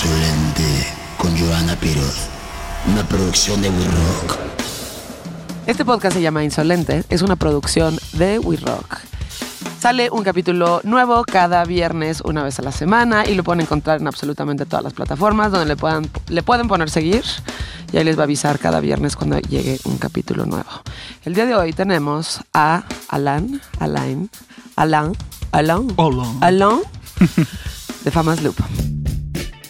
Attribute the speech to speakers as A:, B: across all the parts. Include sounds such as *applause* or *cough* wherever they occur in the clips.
A: Insolente con Joana Piroz. Una producción de We Rock.
B: Este podcast se llama Insolente, es una producción de We Rock. Sale un capítulo nuevo cada viernes, una vez a la semana, y lo pueden encontrar en absolutamente todas las plataformas donde le, puedan, le pueden poner seguir, y ahí les va a avisar cada viernes cuando llegue un capítulo nuevo. El día de hoy tenemos a Alan, Alain, Alan, Alan. Alan, de Famas Loop.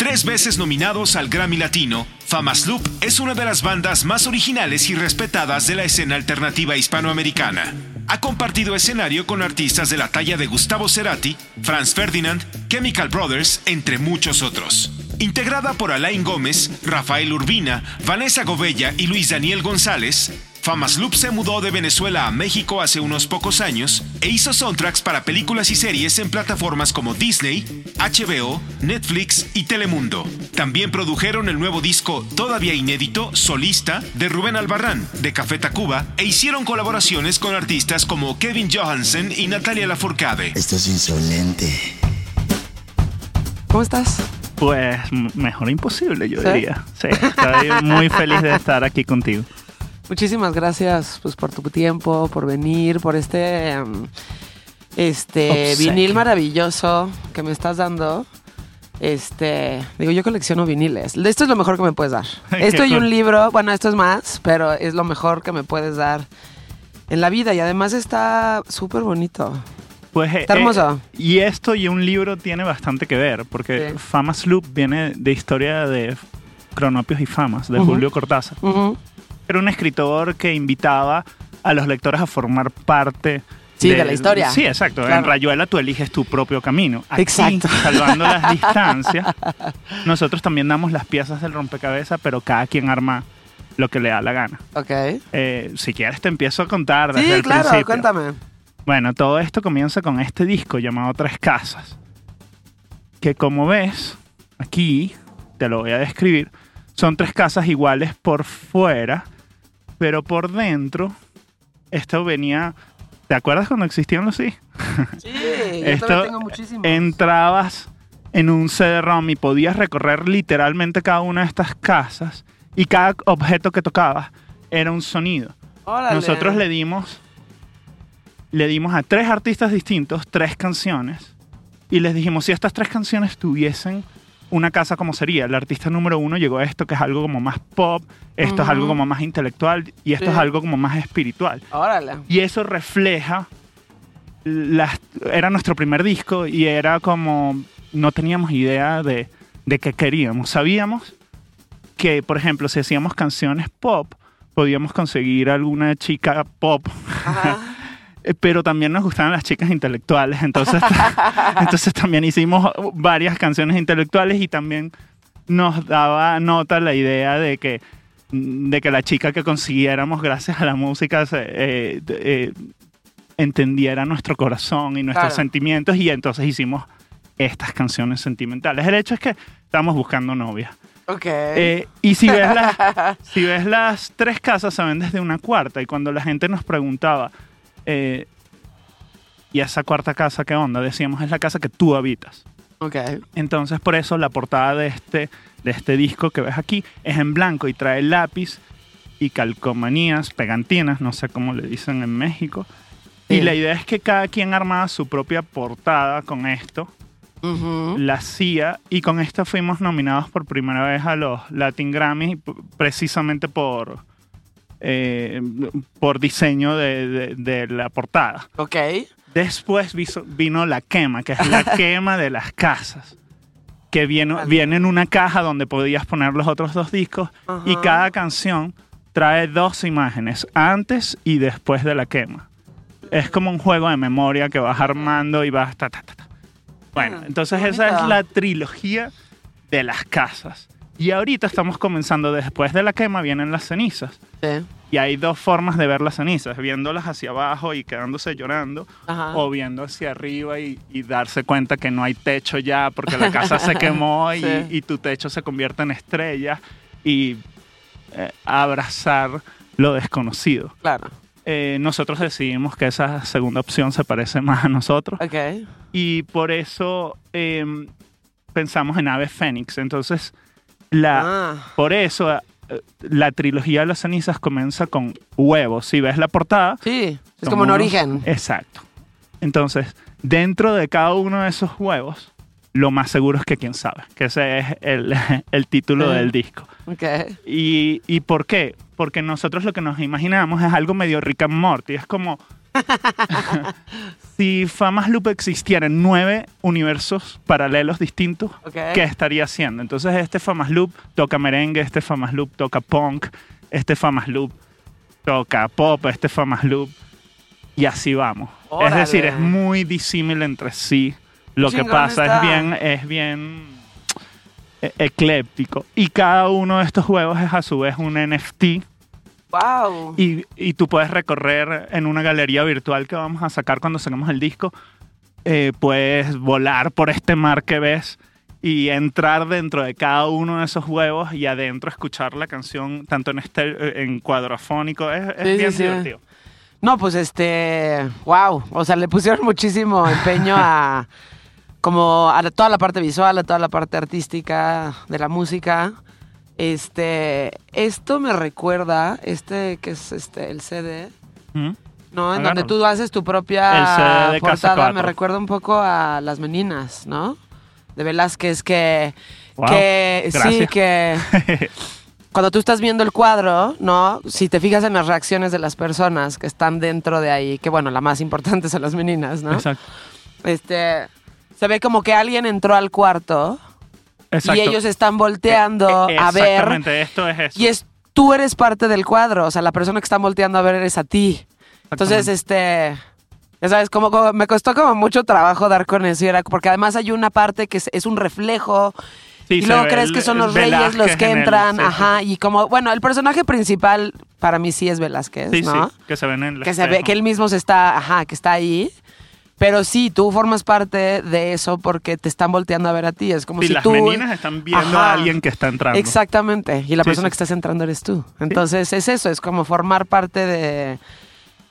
C: Tres veces nominados al Grammy Latino, Famas Loop es una de las bandas más originales y respetadas de la escena alternativa hispanoamericana. Ha compartido escenario con artistas de la talla de Gustavo Cerati, Franz Ferdinand, Chemical Brothers, entre muchos otros. Integrada por Alain Gómez, Rafael Urbina, Vanessa Gobella y Luis Daniel González, Famas Loop se mudó de Venezuela a México hace unos pocos años e hizo soundtracks para películas y series en plataformas como Disney, HBO, Netflix y Telemundo. También produjeron el nuevo disco todavía inédito, Solista, de Rubén Albarrán, de Café Tacuba, e hicieron colaboraciones con artistas como Kevin Johansen y Natalia Lafourcade.
A: Esto es insolente.
B: ¿Cómo estás?
D: Pues mejor imposible, yo
B: ¿Sí?
D: diría. Sí, estoy muy feliz de estar aquí contigo.
B: Muchísimas gracias pues, por tu tiempo, por venir, por este, em, este
D: Obsequio.
B: vinil maravilloso que me estás dando. Este, digo, yo colecciono viniles. Esto es lo mejor que me puedes dar. *laughs* Esto y un libro, bueno, esto es más, pero es lo mejor que me puedes dar en la vida y además está súper bonito.
D: Pues,
B: Está hermoso.
D: eh, y esto y un libro tiene bastante que ver, porque
B: Sí.
D: Famas Loop viene de historia de Cronopios y Famas, de. Julio Cortázar. Era un escritor que invitaba a los lectores a formar parte
B: Sí, de la historia.
D: Sí, exacto.
B: Claro.
D: En Rayuela tú eliges tu propio camino. Aquí,
B: Exacto.
D: Salvando las *laughs* distancias, nosotros también damos las piezas del rompecabezas, pero cada quien arma lo que le da la gana.
B: Ok.
D: Eh, si quieres te empiezo a contar desde
B: Sí,
D: el
B: claro,
D: principio.
B: cuéntame.
D: Bueno, todo esto comienza con este disco llamado Tres Casas, que como ves, aquí te lo voy a describir, son tres casas iguales por fuera, pero por dentro, esto venía, ¿te acuerdas cuando existían los sí?
B: Sí, *laughs*
D: Esto
B: tengo muchísimos.
D: Entrabas en un CD-ROM y podías recorrer literalmente cada una de estas casas y cada objeto que tocabas era un sonido.
B: Órale.
D: Nosotros le dimos le dimos a tres artistas distintos tres canciones y les dijimos si estas tres canciones tuviesen una casa como sería. El artista número uno llegó a esto que es algo como más pop, esto es algo como más intelectual y esto
B: Sí.
D: es algo como más espiritual.
B: Órale.
D: Y eso refleja las, era nuestro primer disco y era como no teníamos idea de, de qué queríamos. Sabíamos que, por ejemplo, si hacíamos canciones pop, podíamos conseguir alguna chica pop,
B: Ajá. *laughs*
D: eh, pero también nos gustaban las chicas intelectuales. Entonces, *laughs* entonces también hicimos varias canciones intelectuales y también nos daba nota la idea de que de que la chica que consiguiéramos gracias a la música se- eh, eh, entendiera nuestro corazón y nuestros
B: Claro.
D: sentimientos y entonces hicimos estas canciones sentimentales. El hecho es que estamos buscando novia.
B: Ok.
D: Eh, y si ves, las, *laughs* si ves las tres casas, se ven desde una cuarta. Y cuando la gente nos preguntaba, eh, ¿y esa cuarta casa qué onda? Decíamos, es la casa que tú habitas.
B: ok.
D: Entonces, por eso la portada de este, de este disco que ves aquí es en blanco y trae lápiz y calcomanías, pegantinas, no sé cómo le dicen en México. Y
B: Sí.
D: la idea es que cada quien armaba su propia portada con esto, la hacía, y con esto fuimos nominados por primera vez a los Latin Grammys, precisamente por, eh, por diseño de- de- de la portada.
B: Ok.
D: Después viso- vino la quema, que es la *laughs* quema de las casas. Que viene,
B: Vale.
D: viene en una caja donde podías poner los otros dos discos y cada canción trae dos imágenes, antes y después de la quema. Es como un juego de memoria que vas armando y vas... ta, ta, ta, ta. Bueno,
B: Ah,
D: entonces esa es la trilogía de las casas. Y ahorita estamos comenzando, después de la quema vienen las cenizas.
B: Sí.
D: Y hay dos formas de ver las cenizas, viéndolas hacia abajo y quedándose llorando,
B: Ajá.
D: o viendo hacia arriba y, y darse cuenta que no hay techo ya porque la casa se *laughs* quemó y,
B: Sí.
D: y tu techo se convierte en estrella y eh, abrazar lo desconocido.
B: Claro.
D: Eh, nosotros decidimos que esa segunda opción se parece más a nosotros
B: Ok.
D: y por eso eh, pensamos en Ave Fénix. Entonces, la,
B: Ah.
D: por eso eh, la trilogía de las cenizas comienza con huevos. Si ves la portada,
B: Sí, es como un
D: unos-
B: origen.
D: Exacto. Entonces, dentro de cada uno de esos huevos, lo más seguro es que quién sabe, que ese es el, *laughs* el título del disco. ¿Y, ¿Y por qué? Porque nosotros lo que nos imaginamos es algo medio Rick and Morty. Es como *laughs* si Famas Loop existiera en nueve universos paralelos distintos. ¿qué estaría haciendo? Entonces este Famas Loop toca merengue, este Famas Loop toca punk, este Famas Loop toca pop, este Famas Loop y así vamos.
B: Órale.
D: Es decir, es muy disímil entre sí. Lo que pasa
B: está.
D: es bien, es bien e- ecléptico. Y cada uno de estos juegos es a su vez un NFT.
B: Wow.
D: Y, y tú puedes recorrer en una galería virtual que vamos a sacar cuando saquemos el disco. eh, puedes volar por este mar que ves y entrar dentro de cada uno de esos huevos y adentro escuchar la canción tanto en este en cuadrafónico. Es, es
B: Sí, sí,
D: bien
B: sí.
D: divertido.
B: No, pues este, wow, o sea, le pusieron muchísimo empeño a como a la- toda la parte visual, a toda la parte artística de la música. Este, esto me recuerda este que es este el CD,
D: ¿Mm?
B: ¿no? En donde tú haces tu
D: El
B: propia
D: CD
B: portada, me recuerda un poco a Las Meninas, ¿no? De Velázquez que
D: Wow,
B: que sí que *laughs* cuando tú estás viendo el cuadro, ¿no? Si te fijas en las reacciones de las personas que están dentro de ahí, que bueno, la más importante son las meninas, ¿no?
D: Exacto.
B: Este, se ve como que alguien entró al cuarto
D: Exacto.
B: y ellos están volteando
D: Eh, eh,
B: a ver
D: Exactamente, esto es eso.
B: y es tú eres parte del cuadro, o sea, la persona que está volteando a ver eres a ti. Entonces, este, ya sabes, como, como- me costó como mucho trabajo dar con eso, porque además hay una parte que es, es un reflejo
D: Sí,
B: y luego crees
D: el-
B: que son los reyes los que
D: el-
B: entran,
D: sí.
B: ajá, y como, bueno, el personaje principal para mí sí es Velázquez,
D: Sí,
B: ¿no?
D: sí, que se ven en el
B: Que se ve, que él mismo se está, ajá, que está ahí. Pero sí, tú formas parte de eso porque te están volteando a ver a ti. Es como
D: Sí,
B: si
D: las
B: tú.
D: meninas están viendo a alguien que está entrando.
B: Exactamente. Y la
D: Sí,
B: persona
D: sí.
B: que estás entrando eres tú. Entonces es eso, es como formar parte de,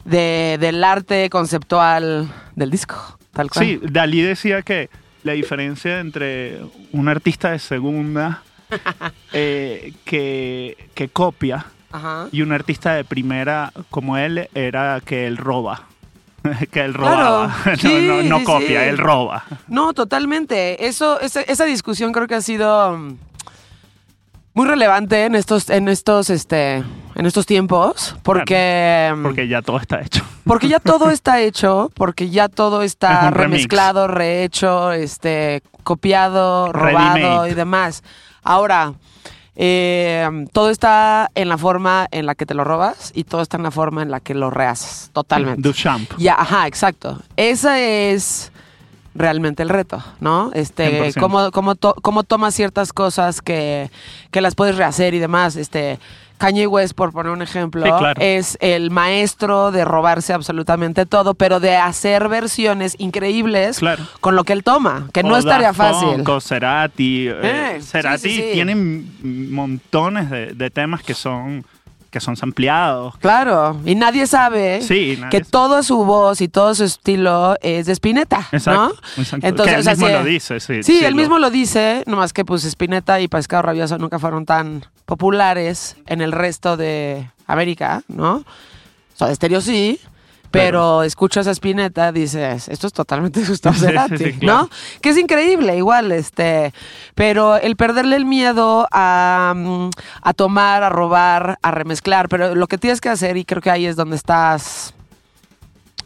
B: de- del arte conceptual del disco. Tal cual.
D: Sí, Dalí decía que la diferencia entre un artista de segunda *laughs* eh, que, que copia
B: Ajá.
D: y un artista de primera como él era que él roba. *laughs* que él
B: Claro.
D: robaba. *laughs* No,
B: Sí,
D: no, no
B: sí,
D: copia,
B: sí.
D: él roba.
B: No, totalmente. Eso, esa, esa discusión creo que ha sido mm, muy relevante en estos, en estos, este, en estos tiempos, porque, mm,
D: Porque ya todo está hecho.
B: porque ya todo está *laughs* hecho, porque ya todo
D: Es
B: está remezclado, rehecho, este, copiado, robado y demás. Ahora, eh, todo está en la forma en la que te lo robas y todo está en la forma en la que lo rehaces, totalmente.
D: Duchamp.
B: Ya, ajá, exacto. Ese es realmente el reto, ¿no? Este,
D: 100%.
B: cómo, cómo, to- cómo tomas ciertas cosas que, que las puedes rehacer y demás. Este, Kanye West, por poner un ejemplo,
D: Sí, claro.
B: es el maestro de robarse absolutamente todo, pero de hacer versiones increíbles
D: Claro.
B: con lo que él toma, que no estaría fácil.
D: Cerati. eh,
B: Eh,
D: Cerati
B: sí, sí.
D: tiene m- montones de, de temas que son, que son sampleados.
B: Claro, y nadie sabe
D: Sí, nadie
B: que
D: sabe.
B: toda su voz y todo su estilo es de Spinetta,
D: Exacto.
B: ¿no?
D: exacto.
B: Entonces,
D: que él
B: o sea,
D: mismo lo dice, sí.
B: Sí, él
D: lo-
B: mismo lo dice, nomás que pues Spinetta y Pescado Rabioso nunca fueron tan populares en el resto de América, ¿no? Soda Stereo sí, pero, escuchas a Spinetta, dices, esto es totalmente *laughs* Gustavo
D: Sí, sí,
B: Cerati,
D: sí, claro.
B: ¿no? Que es increíble, igual, este, pero el perderle el miedo a, mm, a tomar, a robar, a remezclar, pero lo que tienes que hacer, y creo que ahí es donde estás,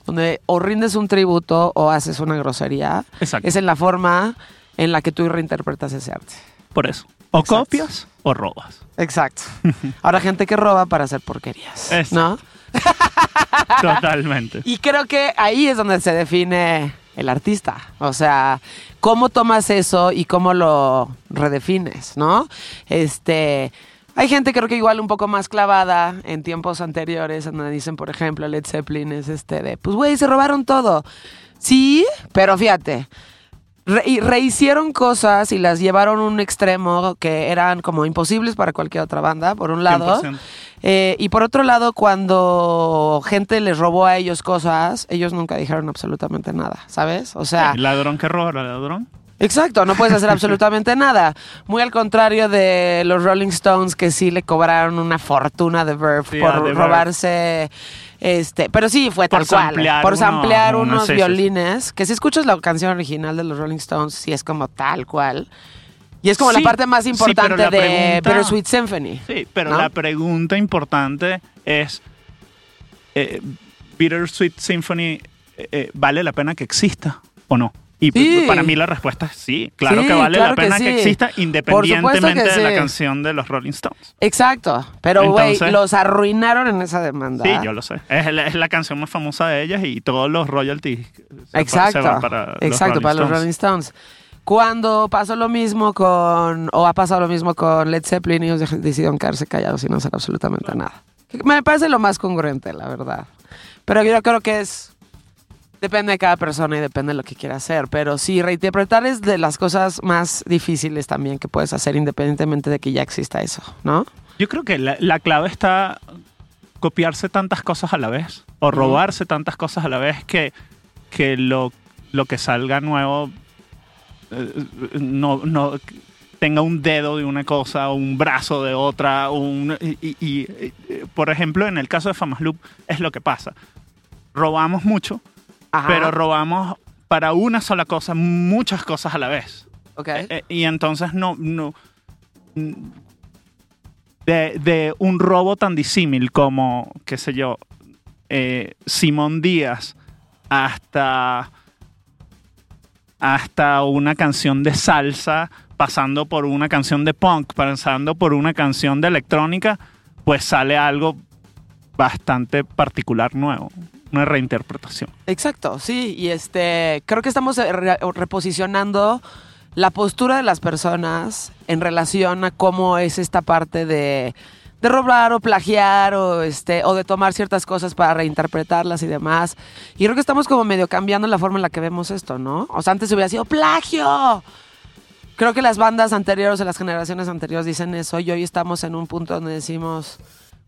B: donde o rindes un tributo o haces una grosería,
D: Exacto.
B: es en la forma en la que tú reinterpretas ese arte.
D: Por eso. O
B: Exacto.
D: copias o robas.
B: Exacto. *laughs* Ahora gente que roba para hacer porquerías,
D: Exacto.
B: ¿no? *laughs*
D: Totalmente.
B: Y creo que ahí es donde se define el artista. O sea, cómo tomas eso y cómo lo redefines, ¿no? Este. Hay gente creo que igual un poco más clavada en tiempos anteriores, donde dicen, por ejemplo, Led Zeppelin es este de, pues güey, se robaron todo. Sí, pero fíjate, re- y rehicieron cosas y las llevaron a un extremo que eran como imposibles para cualquier otra banda, por un lado.
D: 100%.
B: Eh, y por otro lado, cuando gente les robó a ellos cosas, ellos nunca dijeron absolutamente nada, ¿sabes? O sea,
D: Ladrón que roba, ladrón.
B: Exacto, no puedes hacer *laughs* absolutamente nada. Muy al contrario de los Rolling Stones que sí le cobraron una fortuna de Verve
D: Sí,
B: por
D: Verve.
B: Este, pero sí fue
D: Por
B: tal cual,
D: samplear
B: por
D: uno-
B: samplear
D: uno,
B: unos violines, que si escuchas la canción original de los Rolling Stones sí es como tal cual. Y es como
D: Sí,
B: la parte más
D: sí, pero
B: importante de
D: pregunta-
B: Bittersweet Symphony.
D: Sí, pero
B: ¿no?
D: la pregunta importante es, eh, ¿Bittersweet Symphony eh, eh, vale la pena que exista o no? Y
B: Sí.
D: para mí la respuesta es sí, claro
B: Sí,
D: que vale
B: claro
D: la
B: que
D: pena que,
B: sí.
D: exista
B: supuesto
D: independientemente
B: que
D: de la canción de los Rolling Stones.
B: Exacto, pero güey, los arruinaron en esa demanda.
D: Sí, yo lo sé. Es la, es la canción más famosa de ellas y todos los royalties
B: Exacto,
D: se van para los
B: exacto,
D: Rolling
B: para los
D: Stones.
B: Rolling Stones. Cuando pasó lo mismo con, o ha pasado lo mismo con Led Zeppelin, ellos decidieron quedarse callados y no hacer absolutamente nada. Me parece lo más congruente, la verdad. Pero yo creo que es, depende de cada persona y depende de lo que quiera hacer. Pero sí, reinterpretar es de las cosas más difíciles también que puedes hacer independientemente de que ya exista eso, ¿no?
D: Yo creo que la, la clave está copiarse tantas cosas a la vez o robarse tantas cosas a la vez que, que lo, lo que salga nuevo eh, no, no tenga un dedo de una cosa, un brazo de otra. Un, y, y- y, eh, por ejemplo, en el caso de Famas Loop es lo que pasa. Robamos mucho,
B: Ajá.
D: pero robamos para una sola cosa muchas cosas a la vez.
B: Ok.
D: Eh, y entonces no, no de, de un robo tan disímil como, qué sé yo, eh, Simón Díaz hasta, hasta una canción de salsa, pasando por una canción de punk, pasando por una canción de electrónica, pues sale algo bastante particular nuevo, una reinterpretación.
B: Exacto, sí, y este, creo que estamos re- reposicionando la postura de las personas en relación a cómo es esta parte de, de robar o plagiar o este o de tomar ciertas cosas para reinterpretarlas y demás. Y creo que estamos como medio cambiando la forma en la que vemos esto, ¿no? O sea, antes hubiera sido plagio. Creo que las bandas anteriores o las generaciones anteriores dicen eso y hoy estamos en un punto donde decimos,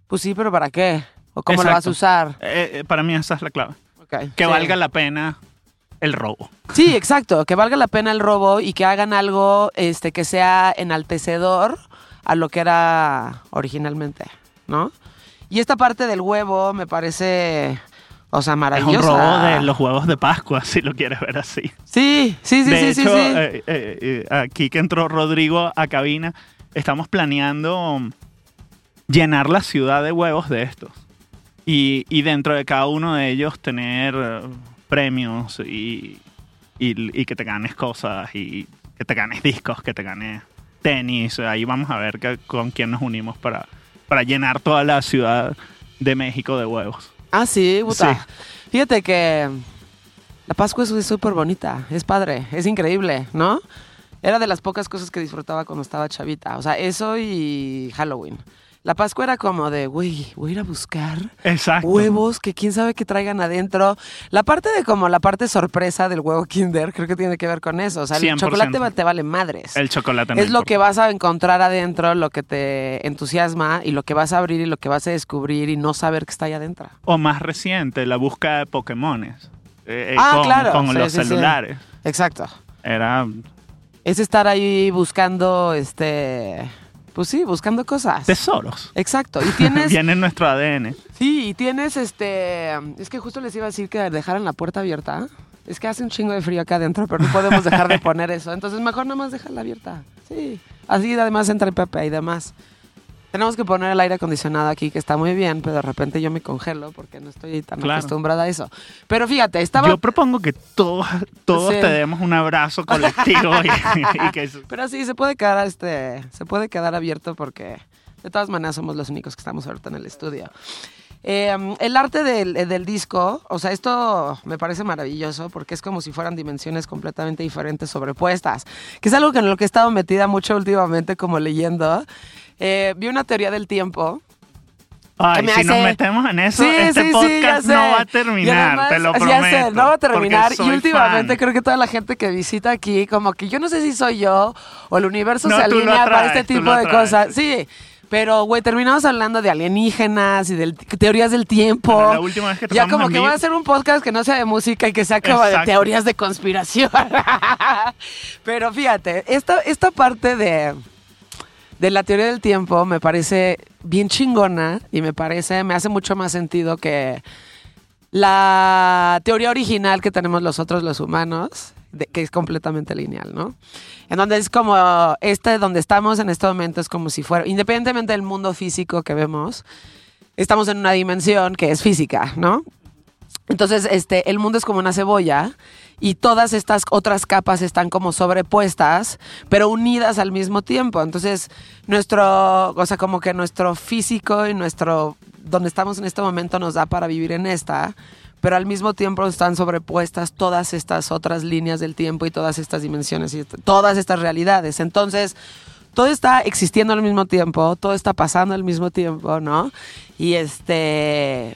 B: pues sí, pero ¿para qué? ¿O cómo lo vas a usar?
D: Eh, eh, para mí esa es la clave. Que
B: sí.
D: valga la pena el robo.
B: Sí, exacto, que valga la pena el robo y que hagan algo este, que sea enaltecedor a lo que era originalmente, ¿no? Y esta parte del huevo me parece, o sea,
D: Es
B: maravillosa.
D: un robo de los huevos de Pascua, si lo quieres ver así.
B: Sí, sí, sí,
D: de
B: sí,
D: hecho,
B: sí, sí.
D: eh, eh, aquí que entró Rodrigo a cabina, estamos planeando llenar la ciudad de huevos de estos. Y, y dentro de cada uno de ellos tener eh, premios y, y- y que te ganes cosas y que te ganes discos, que te ganes tenis. Ahí vamos a ver que- con quién nos unimos para, para llenar toda la ciudad de México de huevos.
B: Ah, sí, puta.
D: Sí.
B: Fíjate que la Pascua es- es súper bonita, es padre, es increíble, ¿no? Era de las pocas cosas que disfrutaba cuando estaba chavita. O sea, eso y Halloween. La Pascua era como de, güey, voy a ir a buscar
D: Exacto.
B: huevos que quién sabe qué traigan adentro. La parte de como la parte sorpresa del huevo Kinder creo que tiene que ver con eso. O sea, el
D: 100%.
B: chocolate te vale madres.
D: El chocolate no
B: es lo que vas a encontrar adentro, lo que te entusiasma y lo que vas a abrir y lo que vas a descubrir y no saber qué está ahí adentro.
D: O más reciente, la búsqueda de Pokémones. eh, eh,
B: Ah,
D: con,
B: claro.
D: con
B: Sí,
D: los
B: sí, sí.
D: celulares.
B: Exacto.
D: Era
B: Es estar ahí buscando, este, pues sí, buscando cosas.
D: tesoros.
B: Exacto. Y *laughs* tienes,
D: Viene en nuestro ADN.
B: sí, y tienes, este, es que justo les iba a decir que dejaran la puerta abierta. Es que hace un chingo de frío acá adentro, pero no podemos dejar de *laughs* poner eso. Entonces mejor nada más dejarla abierta. Sí. Así además entra el Pepe y demás. Tenemos que poner el aire acondicionado aquí, que está muy bien, pero de repente yo me congelo porque no estoy tan
D: Claro.
B: acostumbrada a eso. Pero fíjate, estaba...
D: Yo propongo que todos, todos
B: Sí.
D: te demos un abrazo colectivo y, y que *laughs*
B: Pero sí, se puede quedar, este, se puede quedar abierto porque de todas maneras somos los únicos que estamos ahorita en el estudio. Eh, el arte del, del disco, o sea, esto me parece maravilloso porque es como si fueran dimensiones completamente diferentes sobrepuestas, que es algo que en lo que he estado metida mucho últimamente como leyendo. Eh, vi una teoría del tiempo
D: Ay,
B: me
D: si nos metemos en eso,
B: Sí,
D: este
B: sí,
D: podcast no va a terminar,
B: además,
D: te lo
B: ya
D: prometo.
B: sé, no va a terminar. Y últimamente
D: fan.
B: creo que toda la gente que visita aquí, como que yo no sé si soy yo o el universo
D: No,
B: se alinea para este tipo de cosas. Sí, Pero, güey, terminamos hablando de alienígenas y de teorías del tiempo.
D: Bueno, la última vez que
B: ya como que voy a hacer un podcast que no sea de música y que sea como de teorías de conspiración. *laughs* Pero fíjate, esta, esta parte de, de la teoría del tiempo me parece bien chingona y me parece, me hace mucho más sentido que la teoría original que tenemos nosotros los humanos, que es completamente lineal, ¿no? En donde es como, este donde estamos en este momento es como si fuera, independientemente del mundo físico que vemos, estamos en una dimensión que es física, ¿no? Entonces, este, el mundo es como una cebolla y todas estas otras capas están como sobrepuestas, pero unidas al mismo tiempo. Entonces, nuestro, o sea, como que nuestro físico y nuestro, donde estamos en este momento nos da para vivir en esta, pero al mismo tiempo están sobrepuestas todas estas otras líneas del tiempo y todas estas dimensiones y todas estas realidades. Entonces, todo está existiendo al mismo tiempo, todo está pasando al mismo tiempo, ¿no? Y este,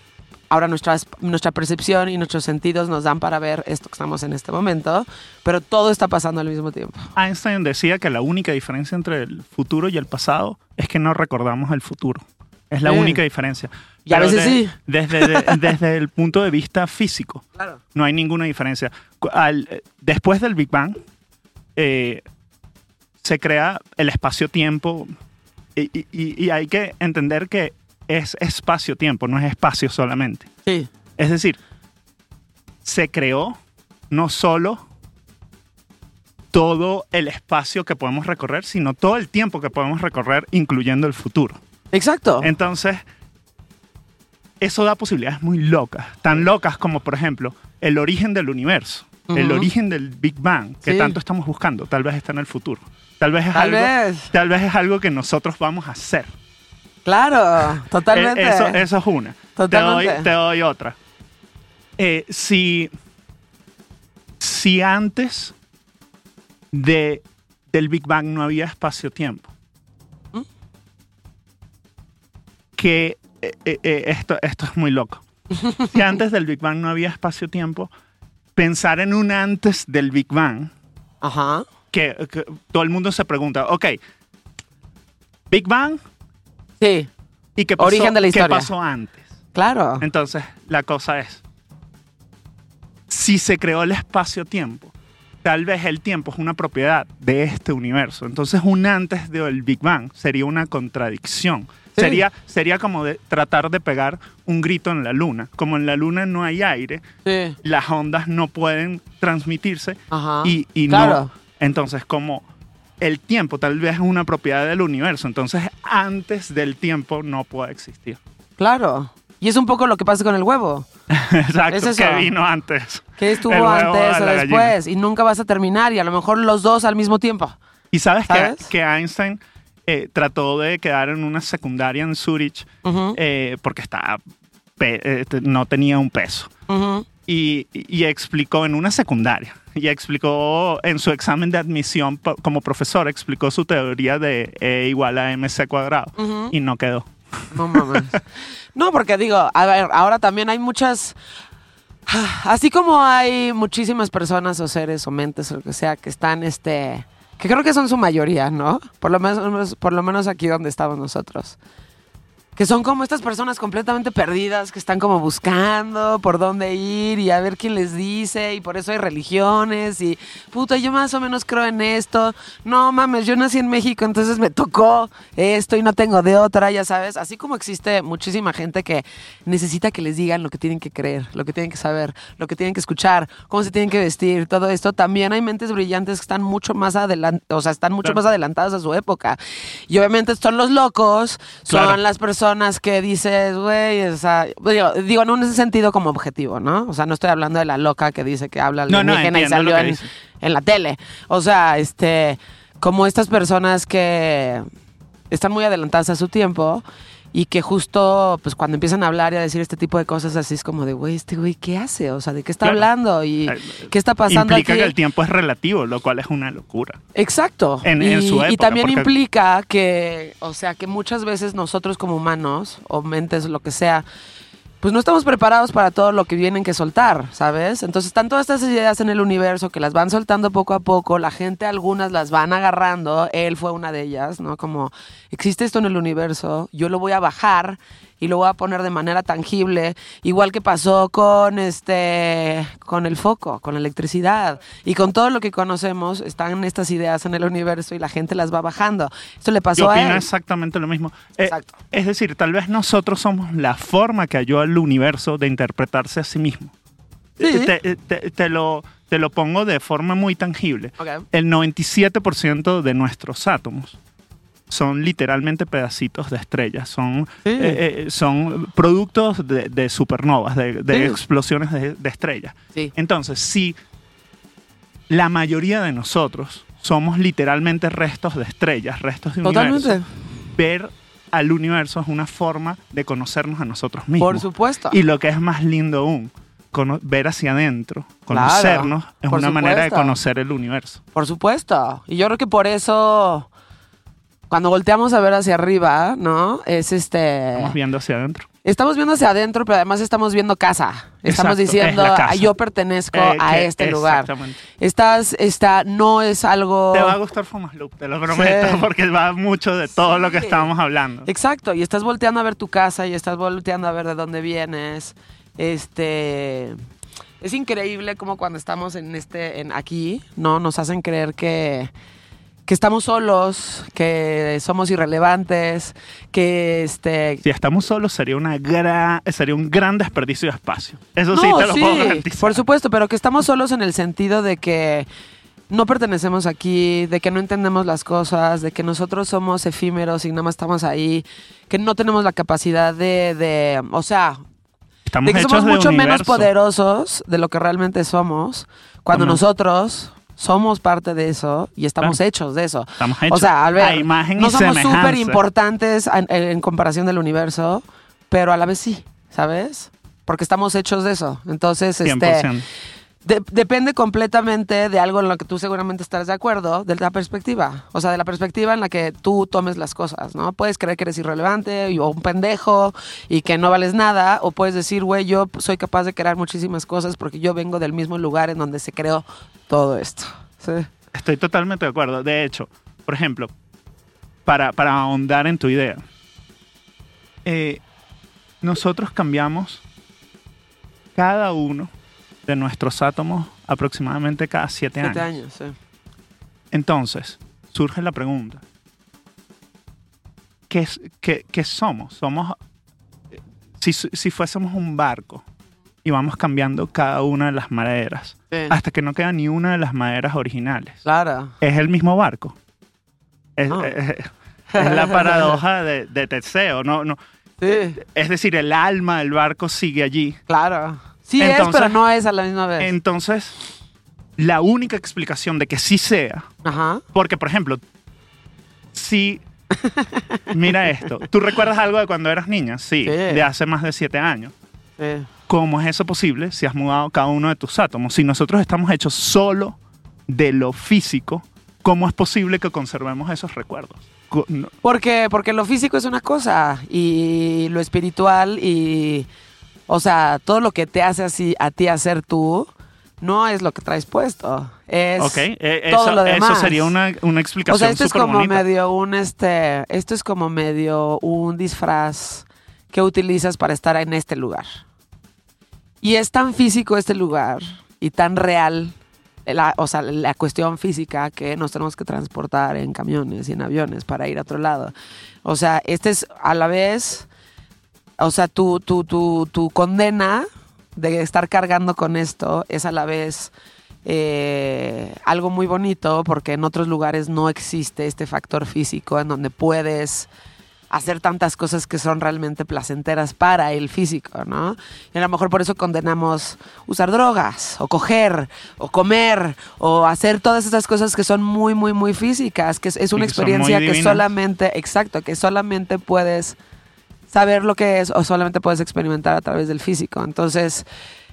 B: ahora nuestras, nuestra percepción y nuestros sentidos nos dan para ver esto que estamos en este momento, pero todo está pasando al mismo tiempo.
D: Einstein decía que la única diferencia entre el futuro y el pasado es que no recordamos el futuro. Es la
B: Sí.
D: única diferencia.
B: Y a veces sí.
D: Desde, de- *laughs* desde el punto de vista físico,
B: Claro.
D: no hay ninguna diferencia. Al- eh, después del Big Bang, eh, se crea el espacio-tiempo y, y- y- y hay que entender que es espacio-tiempo, no es espacio solamente.
B: Sí.
D: Es decir, se creó no solo todo el espacio que podemos recorrer, sino todo el tiempo que podemos recorrer, incluyendo el futuro.
B: Exacto.
D: Entonces, eso da posibilidades muy locas, tan locas como, por ejemplo, el origen del universo, el origen del Big Bang, que
B: Sí.
D: tanto estamos buscando, tal vez está en el futuro. Tal vez es,
B: Tal
D: algo,
B: vez.
D: Tal vez es algo que nosotros vamos a hacer.
B: Claro, *laughs* totalmente.
D: Eh, Eso, eso es una.
B: Totalmente.
D: Te doy, te doy otra. Eh, si, si antes de, del Big Bang no había espacio-tiempo,
B: ¿Mm?
D: que eh, eh, eh, esto, esto es muy loco. *laughs* si antes del Big Bang no había espacio-tiempo, pensar en un antes del Big Bang,
B: Ajá.
D: que, que todo el mundo se pregunta, ok, Big Bang,
B: Sí,
D: ¿y qué pasó,
B: Origen de la
D: qué
B: historia.
D: pasó antes?
B: claro.
D: Entonces, la cosa es, si se creó el espacio-tiempo, tal vez el tiempo es una propiedad de este universo. Entonces, un antes del Big Bang sería una contradicción.
B: Sí.
D: Sería, sería como de tratar de pegar un grito en la luna. Como en la luna no hay aire,
B: Sí.
D: las ondas no pueden transmitirse
B: Ajá.
D: y, y
B: claro.
D: no. Entonces, como el tiempo tal vez es una propiedad del universo, entonces antes del tiempo no puede existir.
B: Claro. Y es un poco lo que pasa con el huevo. *laughs*
D: Exacto,
B: Es eso.
D: que vino antes.
B: Que estuvo antes o después. Y nunca vas a terminar. Y a lo mejor los dos al mismo tiempo.
D: Y sabes, que-
B: ¿Sabes?
D: Que, Einstein eh, trató de quedar en una secundaria en Zurich
B: Ujú,
D: eh, porque estaba eh, no tenía un peso.
B: ujú.
D: Y, y explicó en una secundaria, y explicó en su examen de admisión como profesor, explicó su teoría de E igual a mc cuadrado. Y no quedó.
B: No mames. No, porque digo, a ver, ahora también hay muchas. *sighs* Así como hay muchísimas personas o seres o mentes o lo que sea que están, este. Que creo que son su mayoría, ¿no? Por lo menos, por lo menos aquí donde estamos nosotros. Que son como estas personas completamente perdidas que están como buscando por dónde ir y a ver quién les dice y por eso hay religiones y puta, yo más o menos creo en esto. No mames, yo nací en México, entonces me tocó esto y no tengo de otra, ya sabes. Así como existe muchísima gente que necesita que les digan lo que tienen que creer, lo que tienen que saber, lo que tienen que escuchar, cómo se tienen que vestir, todo esto. También hay mentes brillantes que están mucho más adelantadas, o sea, están mucho
D: Claro.
B: más adelantadas a su época. Y obviamente son los locos, son
D: Claro.
B: las personas que dices, güey, o sea, digo, digo, no en ese sentido como objetivo, ¿no? O sea, no estoy hablando de la loca que dice que habla
D: No,
B: alienígena y
D: entiendo
B: salió en, en la tele. O sea, este, como estas personas que están muy adelantadas a su tiempo y que justo, pues cuando empiezan a hablar y a decir este tipo de cosas así es como de, güey, este güey, ¿qué hace? O sea, ¿de qué está
D: Claro.
B: hablando? ¿Y
D: Eh,
B: qué está pasando
D: Implica
B: aquí?
D: que el tiempo es relativo, lo cual es una locura.
B: Exacto.
D: En-
B: y,
D: en su
B: y
D: época,
B: también
D: porque-
B: implica que, o sea, que muchas veces nosotros como humanos o mentes, lo que sea, pues no estamos preparados para todo lo que vienen que soltar, ¿sabes? Entonces están todas estas ideas en el universo que las van soltando poco a poco, la gente algunas las van agarrando, él fue una de ellas, ¿no? Como existe esto en el universo, yo lo voy a bajar y lo voy a poner de manera tangible, igual que pasó con este con el foco, con la electricidad y con todo lo que conocemos, están estas ideas en el universo y la gente las va bajando. Esto le pasó
D: Yo
B: a él.
D: exactamente lo mismo. Eh,
B: Exacto.
D: es decir, tal vez nosotros somos la forma que halló el universo de interpretarse a sí mismo.
B: Sí.
D: Te, te- te lo, te lo pongo de forma muy tangible.
B: Ok.
D: El 97% de nuestros átomos son literalmente pedacitos de estrellas, son,
B: Sí.
D: eh, eh, son productos de, de supernovas, de, de
B: Sí.
D: explosiones de, de estrellas.
B: Sí.
D: Entonces, si la mayoría de nosotros somos literalmente restos de estrellas, restos de universo,
B: Totalmente.
D: ver al universo es una forma de conocernos a nosotros mismos.
B: Por supuesto.
D: Y lo que es más lindo aún, ver hacia adentro, conocernos, es
B: por
D: una manera de conocer el universo.
B: Por supuesto. Y yo creo que por eso, cuando volteamos a ver hacia arriba, ¿no? Es este.
D: Estamos viendo hacia adentro.
B: Estamos viendo hacia adentro, pero además estamos viendo casa. Estamos
D: Exacto,
B: diciendo,
D: es la casa.
B: "Ah, yo pertenezco
D: Eh,
B: a este lugar.
D: Exactamente.
B: Estás, esta, no es algo.
D: Te va a gustar Fumas Loop, te lo prometo,
B: Sí.
D: porque va mucho de todo lo que estábamos hablando.
B: Exacto, y estás volteando a ver tu casa y estás volteando a ver de dónde vienes. Este. Es increíble como cuando estamos en este, en aquí, ¿no? Nos hacen creer que, que estamos solos, que somos irrelevantes, que este.
D: Si estamos solos sería una gran, sería un gran desperdicio de espacio. Eso sí te lo puedo garantizar.
B: Por supuesto, pero que estamos solos en el sentido de que no pertenecemos aquí, de que no entendemos las cosas, de que nosotros somos efímeros y nada más estamos ahí, que no tenemos la capacidad de, de o sea,
D: Estamos
B: de que
D: hechos
B: somos mucho menos poderosos de lo que realmente somos, cuando nosotros somos parte de eso y estamos
D: Claro.
B: hechos de eso.
D: Estamos hechos
B: O sea, al ver,
D: a imagen
B: no
D: y
B: somos súper importantes en, en comparación del universo, pero a la vez sí, ¿sabes? Porque estamos hechos de eso. Entonces, este,
D: 100%.
B: De- depende completamente de algo en lo que tú seguramente estarás de acuerdo, de la perspectiva. O sea, de la perspectiva en la que tú tomes las cosas, ¿no? Puedes creer que eres irrelevante o un pendejo y que no vales nada, o puedes decir, güey, yo soy capaz de crear muchísimas cosas porque yo vengo del mismo lugar en donde se creó todo esto. Sí.
D: Estoy totalmente de acuerdo. De hecho, por ejemplo, para, para ahondar en tu idea, eh, nosotros cambiamos cada uno de nuestros átomos aproximadamente cada siete,
B: Siete
D: años.
B: años, sí.
D: Entonces, surge la pregunta. ¿Qué, es- qué- qué somos? Somos... eh, Si, si fuésemos un barco y vamos cambiando cada una de las maderas hasta que no queda ni una de las maderas originales.
B: Claro.
D: Es el mismo barco. Es,
B: No.
D: es- es la paradoja de, de Teseo. No, no.
B: Sí,
D: Es decir, el alma del barco sigue allí.
B: claro. Sí es,
D: Entonces-
B: pero no es a la misma vez.
D: Entonces, la única explicación de que sí sea
B: Ajá.
D: Porque, por ejemplo, si. *laughs* Mira esto. ¿Tú recuerdas algo de cuando eras niña? Sí,
B: Sí.
D: de hace más de siete años.
B: Sí.
D: ¿Cómo es eso posible si has mudado cada uno de tus átomos? Si nosotros estamos hechos solo de lo físico, ¿cómo es posible que conservemos esos recuerdos?
B: Porque, porque lo físico es una cosa y lo espiritual y, o sea, todo lo que te hace así a ti hacer tú no es lo que traes puesto. Es
D: Ok, eh,
B: todo
D: eso,
B: lo
D: eso sería una, una explicación
B: O sea, esto es como
D: bonita.
B: medio un este, esto es como medio un disfraz que utilizas para estar en este lugar. Y es tan físico este lugar y tan real, la, o sea, la cuestión física que nos tenemos que transportar en camiones y en aviones para ir a otro lado. O sea, este es a la vez, o sea, tu, tu, tu, tu condena de estar cargando con esto es a la vez eh, algo muy bonito porque en otros lugares no existe este factor físico en donde puedes hacer tantas cosas que son realmente placenteras para el físico, ¿no? Y a lo mejor por eso condenamos usar drogas, o coger, o comer, o hacer todas esas cosas que son muy, muy, muy físicas, que es, es una experiencia que solamente, exacto, que solamente puedes saber lo que es o solamente puedes experimentar a través del físico. Entonces,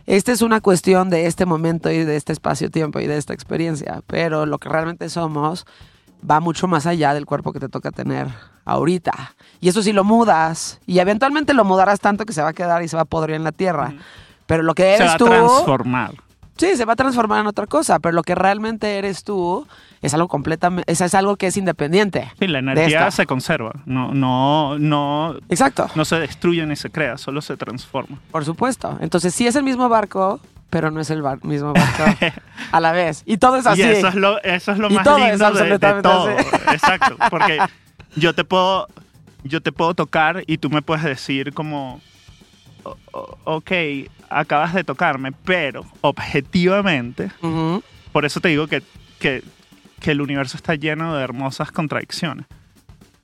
B: esta es una cuestión de este momento y de este espacio-tiempo y de esta experiencia, pero lo que realmente somos va mucho más allá del cuerpo que te toca tener ahorita. Y eso sí lo mudas. Y eventualmente lo mudarás tanto que se va a quedar y se va a podrir en la tierra. Pero lo que
D: Se
B: eres
D: va a
B: tú.
D: transformar.
B: Sí, se va a transformar en otra cosa. Pero lo que realmente eres tú es algo completamente. Es, es algo que es independiente.
D: Sí, la energía se conserva. No, no, no,
B: Exacto.
D: no se destruye ni se crea, solo se transforma.
B: Por supuesto. Entonces sí es el mismo barco, pero no es el bar- mismo barco *laughs* a la vez. Y todo es así.
D: Y eso es lo, eso es lo
B: Y
D: más
B: todo es
D: lindo de- todo.
B: así. *laughs*
D: Exacto. Porque yo te puedo, yo te puedo tocar y tú me puedes decir como, "O- o- ok, acabas de tocarme, pero objetivamente, por eso te digo que, que, que el universo está lleno de hermosas contradicciones.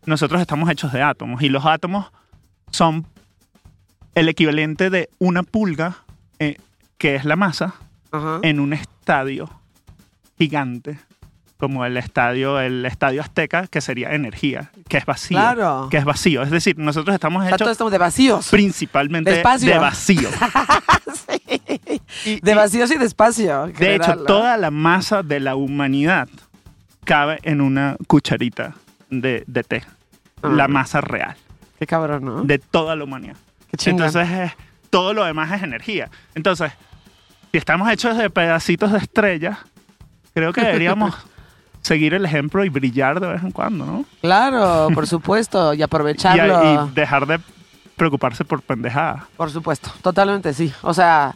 D: Nosotros estamos hechos de átomos y los átomos son el equivalente de una pulga, eh, que es la masa,
B: Ajá.
D: en un estadio gigante como el estadio el estadio azteca que sería energía que es vacío
B: Claro.
D: que es vacío es decir nosotros estamos
B: todos
D: hechos
B: estamos de vacíos.
D: principalmente
B: De espacio.
D: de vacío *laughs* Y-
B: De vacíos y de espacio.
D: de hecho toda la masa de la humanidad cabe en una cucharita de, de té
B: Ah.
D: la masa real
B: Qué cabrón, ¿no?
D: de toda la humanidad
B: Qué.
D: Entonces, eh, todo lo demás es energía. Entonces, si estamos hechos de pedacitos de estrellas, creo que deberíamos *laughs* seguir el ejemplo y brillar de vez en cuando, ¿no?
B: Claro, por supuesto. Y *laughs* aprovecharlo.
D: y dejar de preocuparse por pendejadas.
B: Por supuesto, totalmente sí. O sea,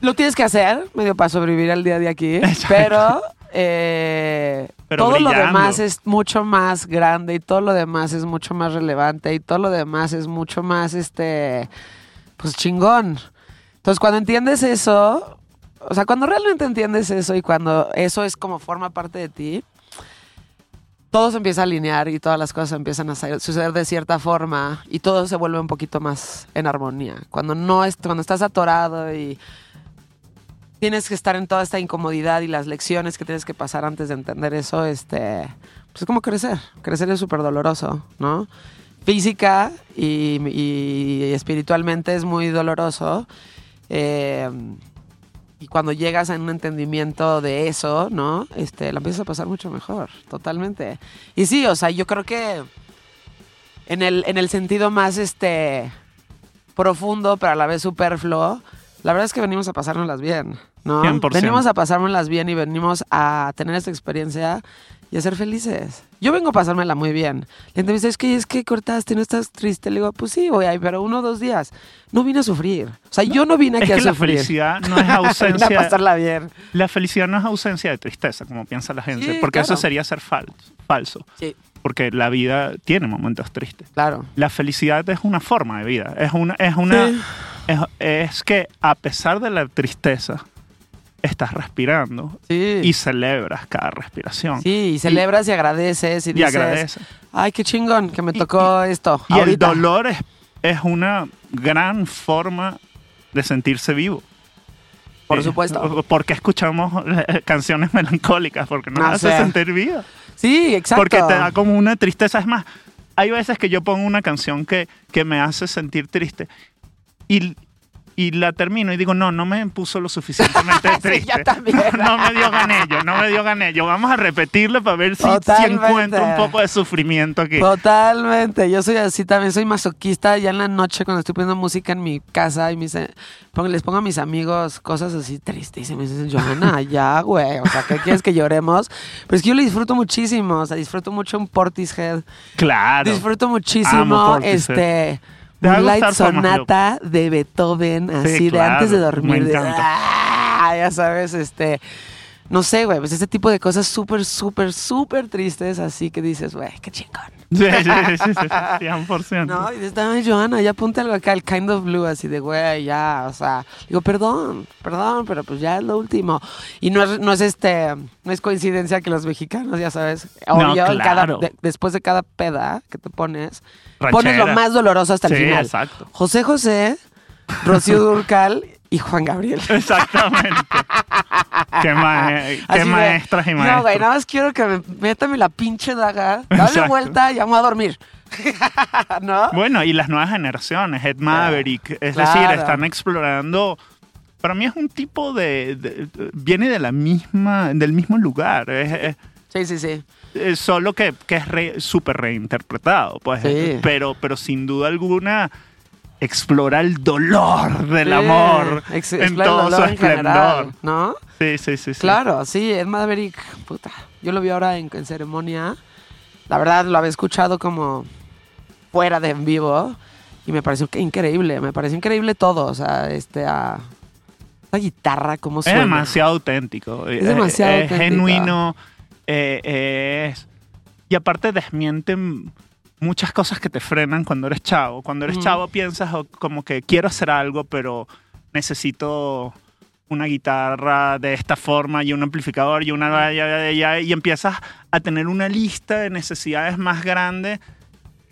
B: lo tienes que hacer medio para sobrevivir al día día aquí, *laughs*
D: Exacto.
B: pero, eh,
D: Pero
B: todo lo demás es mucho más grande y todo lo demás es mucho más relevante y todo lo demás es mucho más, este, pues chingón. Entonces, cuando entiendes eso, o sea, cuando realmente entiendes eso y cuando eso es como forma parte de ti, todo se empieza a alinear y todas las cosas empiezan a suceder de cierta forma y todo se vuelve un poquito más en armonía. Cuando no es, cuando estás atorado y tienes que estar en toda esta incomodidad y las lecciones que tienes que pasar antes de entender eso, este, pues es como crecer. Crecer es súper doloroso, ¿no? Física y, espiritualmente es muy doloroso. Eh, y cuando llegas a un entendimiento de eso, ¿no? Este, la empiezas a pasar mucho mejor, totalmente. Y sí, o sea, yo creo que en el, en el sentido más este profundo, pero a la vez superfluo, la verdad es que venimos a pasárnoslas bien, ¿no?
D: 100%.
B: Venimos a pasárnoslas bien y venimos a tener esta experiencia y a ser felices. Yo vengo a pasármela muy bien. La gente me dice, es que, es que cortaste, no estás triste. Le digo, pues sí, voy ahí, pero uno o dos días. No vine a sufrir. O sea, yo no vine
D: Es
B: aquí a
D: que la
B: sufrir.
D: felicidad no *laughs* es
B: Vine a
D: ausencia.
B: pasarla bien.
D: la felicidad no es ausencia de tristeza, como piensa la gente.
B: Sí,
D: porque eso sería ser falso. falso.
B: Sí,
D: Porque la vida tiene momentos tristes.
B: claro.
D: La felicidad es una forma de vida. Es una, es una,
B: Sí.
D: es, es que a pesar de la tristeza, estás respirando
B: Sí.
D: y celebras cada respiración.
B: Sí, y celebras y, agradeces y,
D: Y
B: dices,
D: agradeces.
B: ay, qué chingón que me
D: Y-
B: tocó esto.
D: Y el
B: ahorita".
D: dolor es, es una gran forma de sentirse vivo.
B: Por supuesto.
D: Porque escuchamos eh, *laughs* canciones melancólicas, porque nos
B: No
D: hace
B: sé.
D: sentir vida.
B: Sí, exacto.
D: Porque te da como una tristeza. Es más, hay veces que yo pongo una canción que, que me hace sentir triste y, y la termino y digo, no, no me puso lo suficientemente *laughs*
B: Sí,
D: triste.
B: yo también. *laughs*
D: No, me dio ganello, no me dio ganello. Vamos a repetirlo para ver si, si encuentro un poco de sufrimiento aquí.
B: Totalmente, yo soy así también, soy masoquista. Ya en la noche cuando estoy poniendo música en mi casa y mis, les pongo a mis amigos cosas así tristes y me dicen, Johanna, *laughs* ya, güey, o sea, ¿qué quieres que lloremos? Pero es que yo lo disfruto muchísimo, o sea, disfruto mucho un Portishead,
D: Claro.
B: disfruto muchísimo este... Moonlight Sonata de Beethoven, así de
D: claro,
B: antes de dormir.
D: me
B: de. "Ah", ya sabes, este. No sé, güey, pues ese tipo de cosas súper, súper, súper tristes, así que dices, güey, qué chingón. *laughs*
D: Sí, sí, sí, sí, sí, 100%.
B: No, y dices, ay, Johanna, ya ponte algo acá, el kind of blue, así de, güey, ya, o sea, digo, perdón, perdón, pero pues ya es lo último. Y no es, no es este, no es coincidencia que los mexicanos, ya sabes,
D: No,
B: obvio, en cada- de- después de cada peda que te pones, pones lo más doloroso hasta el
D: Sí,
B: final.
D: exacto.
B: José José, Rocío *laughs* Durcal y Juan Gabriel. *laughs*
D: Exactamente. *laughs* qué ma- qué
B: Así de,
D: maestras y
B: No,
D: maestros.
B: güey, nada más quiero que me métame la pinche daga, dale
D: Exacto.
B: vuelta y voy a dormir. *laughs* ¿No?
D: Bueno, y las nuevas generaciones, Ed Maverick, es
B: Claro.
D: decir, están explorando. Para mí es un tipo de, de- viene de la misma, del mismo lugar. Es, es-
B: Sí, sí, sí.
D: Eh, solo que, que es re- súper reinterpretado, pues.
B: Sí.
D: Pero, pero sin duda alguna explora el dolor del
B: Sí,
D: amor
B: ex-
D: en todo su
B: en general,
D: esplendor.
B: ¿no?
D: Sí, sí, sí, sí.
B: Claro, sí, Ed Maverick, puta. Yo lo vi ahora en, en ceremonia. La verdad, lo había escuchado como fuera de en vivo. Y me pareció que increíble, me pareció increíble todo. O sea, este, a la guitarra, cómo
D: Es
B: suena.
D: demasiado auténtico.
B: Es demasiado
D: es,
B: auténtico.
D: genuino. eh, es- y aparte desmienten muchas cosas que te frenan cuando eres chavo. Cuando eres chavo piensas oh, como que quiero hacer algo, pero necesito una guitarra de esta forma y un amplificador y una... y empiezas a tener una lista de necesidades más grande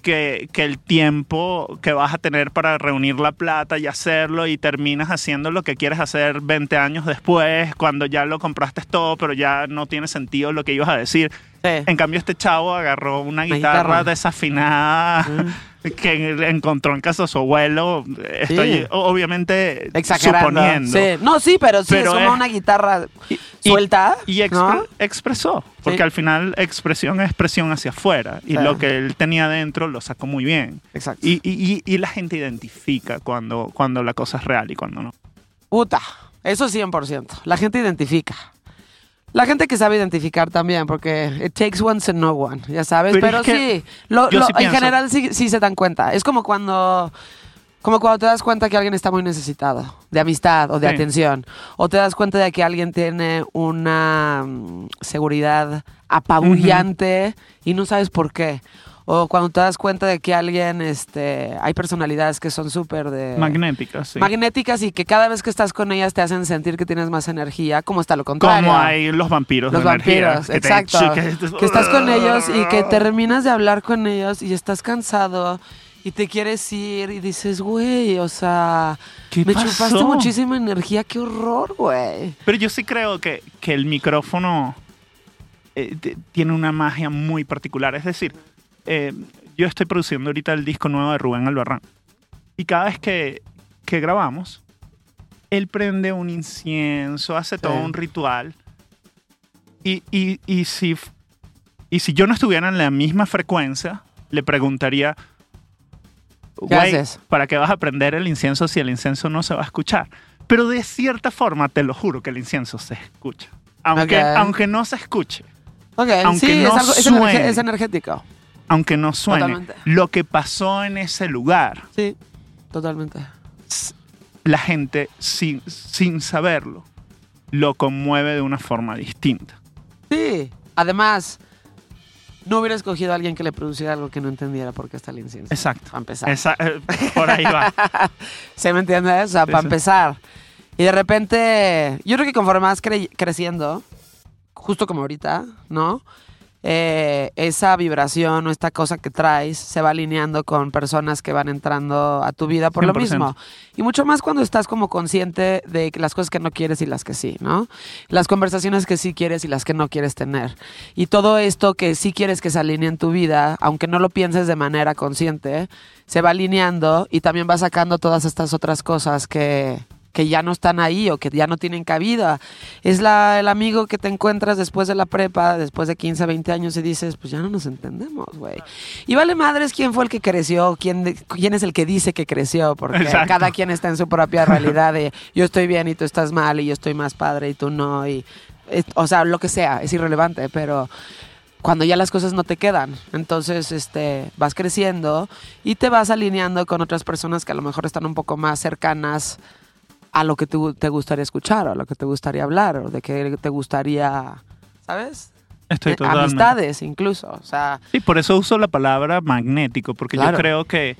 D: que, que el tiempo que vas a tener para reunir la plata y hacerlo y terminas haciendo lo que quieres hacer 20 años después, cuando ya lo compraste todo, pero ya no tiene sentido lo que ibas a decir.
B: Sí.
D: En cambio, este chavo agarró una guitarra,
B: guitarra.
D: desafinada que encontró en casa de su abuelo. Estoy
B: Sí.
D: obviamente
B: Exagerando.
D: suponiendo.
B: Sí. No, sí, pero sí,
D: Pero
B: es como
D: es-
B: una guitarra
D: Y- y-
B: suelta.
D: Y expre-
B: ¿no?
D: expresó, porque
B: Sí.
D: al final expresión es expresión hacia afuera. Y
B: Sí.
D: lo que él tenía adentro lo sacó muy bien.
B: Exacto.
D: Y, y- y- y la gente identifica cuando, cuando la cosa es real y cuando no.
B: Puta, eso 100%. La gente identifica. La gente que sabe identificar también, porque it takes one to know one, ya sabes.
D: Pero
B: Pero,
D: es que
B: sí, lo-
D: yo
B: lo-
D: sí
B: en general sí, sí se dan cuenta. Es como cuando, como cuando te das cuenta que alguien está muy necesitado de amistad o de
D: Sí.
B: atención. O te das cuenta de que alguien tiene una mm, seguridad apabullante y no sabes por qué. O cuando te das cuenta de que alguien, este, hay personalidades que son súper de
D: Magnética, sí.
B: magnéticas y que cada vez que estás con ellas te hacen sentir que tienes más energía, como está lo contrario.
D: Como hay los vampiros.
B: los
D: de energía,
B: vampiros,
D: que te-
B: exacto.
D: que-
B: estás con ellos y que terminas de hablar con ellos y estás cansado y te quieres ir y dices, güey, o sea,
D: ¿Qué
B: me
D: pasó?
B: chupaste muchísima energía, qué horror, güey.
D: Pero yo sí creo que, que el micrófono eh, tiene una magia muy particular. Es decir, eh, yo estoy produciendo ahorita el disco nuevo de Rubén Albarrán. Y cada vez que, que grabamos, él prende un incienso, hace todo
B: Sí.
D: un ritual. Y, y, y, si, y si yo no estuviera en la misma frecuencia, le preguntaría, güey? ¿para qué vas a prender el incienso si el incienso no se va a escuchar? Pero de cierta forma, te lo juro que el incienso se escucha. Aunque,
B: Ok.
D: aunque no se escuche,
B: Ok,
D: Aunque
B: sí,
D: no
B: es, algo- es,
D: suene.
B: es energético.
D: Aunque no suene,
B: Totalmente.
D: lo que pasó en ese lugar,
B: Sí, totalmente.
D: la gente sin, sin saberlo lo conmueve de una forma distinta.
B: Sí, además, no hubiera escogido a alguien que le produciera algo que no entendiera por qué está el incienso.
D: Exacto.
B: Para empezar.
D: Esa- eh, por ahí va. *laughs*
B: ¿Se me entiende? O sea,
D: Sí,
B: para
D: sí.
B: empezar. Y de repente, yo creo que conforme vas cre- creciendo, justo como ahorita, ¿no? Eh, esa vibración o esta cosa que traes se va alineando con personas que van entrando a tu vida por lo
D: 100%.
B: mismo. Y mucho más cuando estás como consciente de las cosas que no quieres y las que sí, ¿no? Las conversaciones que sí quieres y las que no quieres tener. Y todo esto que sí quieres que se alinee en tu vida, aunque no lo pienses de manera consciente, se va alineando y también va sacando todas estas otras cosas que, que ya no están ahí o que ya no tienen cabida. Es la, el amigo que te encuentras después de la prepa, después de 15, 20 años y dices, pues ya no nos entendemos, güey. Y vale madres quién fue el que creció, quién, quién es el que dice que creció, porque
D: Exacto.
B: cada quien está en su propia realidad de yo estoy bien y tú estás mal y yo estoy más padre y tú no. Y, es- o sea, lo que sea, es irrelevante, pero cuando ya las cosas no te quedan. Entonces, este, vas creciendo y te vas alineando con otras personas que a lo mejor están un poco más cercanas a lo que tú- te gustaría escuchar, a lo que te gustaría hablar, o de que te gustaría, ¿sabes?
D: Estoy
B: Eh,
D: totalmente.
B: Amistades incluso. O sea,
D: Sí, por eso uso la palabra magnético, porque
B: Claro.
D: yo creo que...